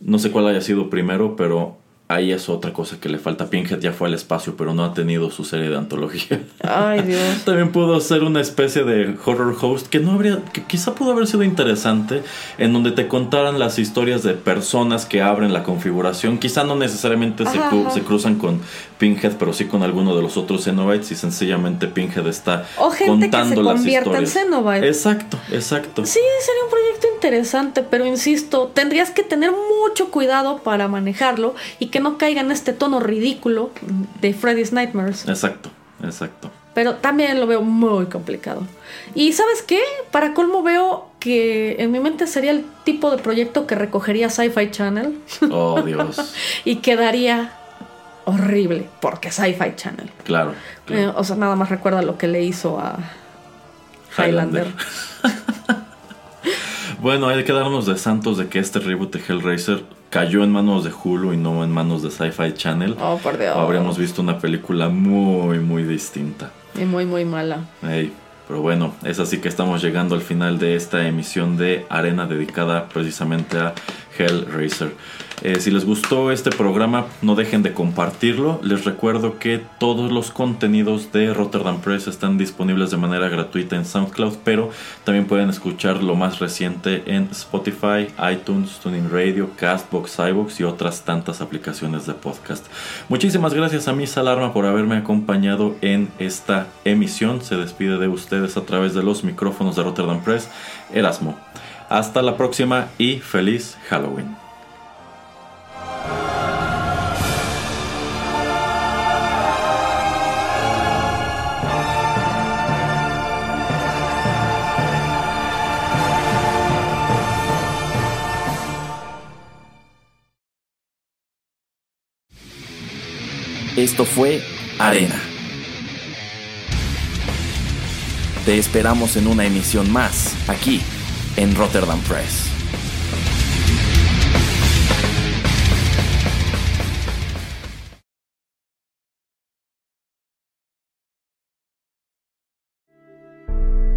No sé cuál haya sido primero, pero ahí es otra cosa que le falta. Pinhead ya fue al espacio, pero no ha tenido su serie de antología. Ay, (laughs) Dios. También pudo ser una especie de horror host que no habría, que quizá pudo haber sido interesante, en donde te contaran las historias de personas que abren la configuración. Quizá no necesariamente se, Ajá, cru- ajá. se cruzan con Pinhead, pero sí con alguno de los otros Xenobites y sencillamente Pinhead está O gente que contando se las convierta en historias. Cenobite. Exacto, exacto. Sí, sería un proyecto interesante, pero insisto, tendrías que tener mucho cuidado para manejarlo y que no caiga en este tono ridículo de Freddy's Nightmares. Exacto, exacto. Pero también lo veo muy complicado. Y ¿sabes qué? Para colmo veo que en mi mente sería el tipo de proyecto que recogería Sci-Fi Channel (laughs) Oh, Dios. (laughs) y quedaría horrible, porque Sci-Fi Channel. Claro. claro. Eh, o sea, nada más recuerda lo que le hizo a Highlander. (laughs) Bueno, hay que darnos de santos de que este reboot de Hellraiser cayó en manos de Hulu y no en manos de Sci-Fi Channel. Oh, por Dios. Habríamos visto una película muy, muy distinta. Y muy, muy mala. Pero bueno, es así que estamos llegando al final de esta emisión de Arena dedicada precisamente a Hellraiser. Eh, si les gustó este programa, no dejen de compartirlo. Les recuerdo que todos los contenidos de Rotterdam Press están disponibles de manera gratuita en SoundCloud, pero también pueden escuchar lo más reciente en Spotify, iTunes, Tuning Radio, Castbox, iBox y otras tantas aplicaciones de podcast. Muchísimas gracias a Miss Alarma por haberme acompañado en esta emisión. Se despide de ustedes a través de los micrófonos de Rotterdam Press, Erasmo. Hasta la próxima y feliz Halloween. Esto fue Arena. Te esperamos en una emisión más, aquí, en Rotterdam Press.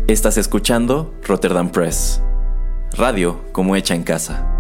Estás escuchando Rotterdam Press. Radio como hecha en casa.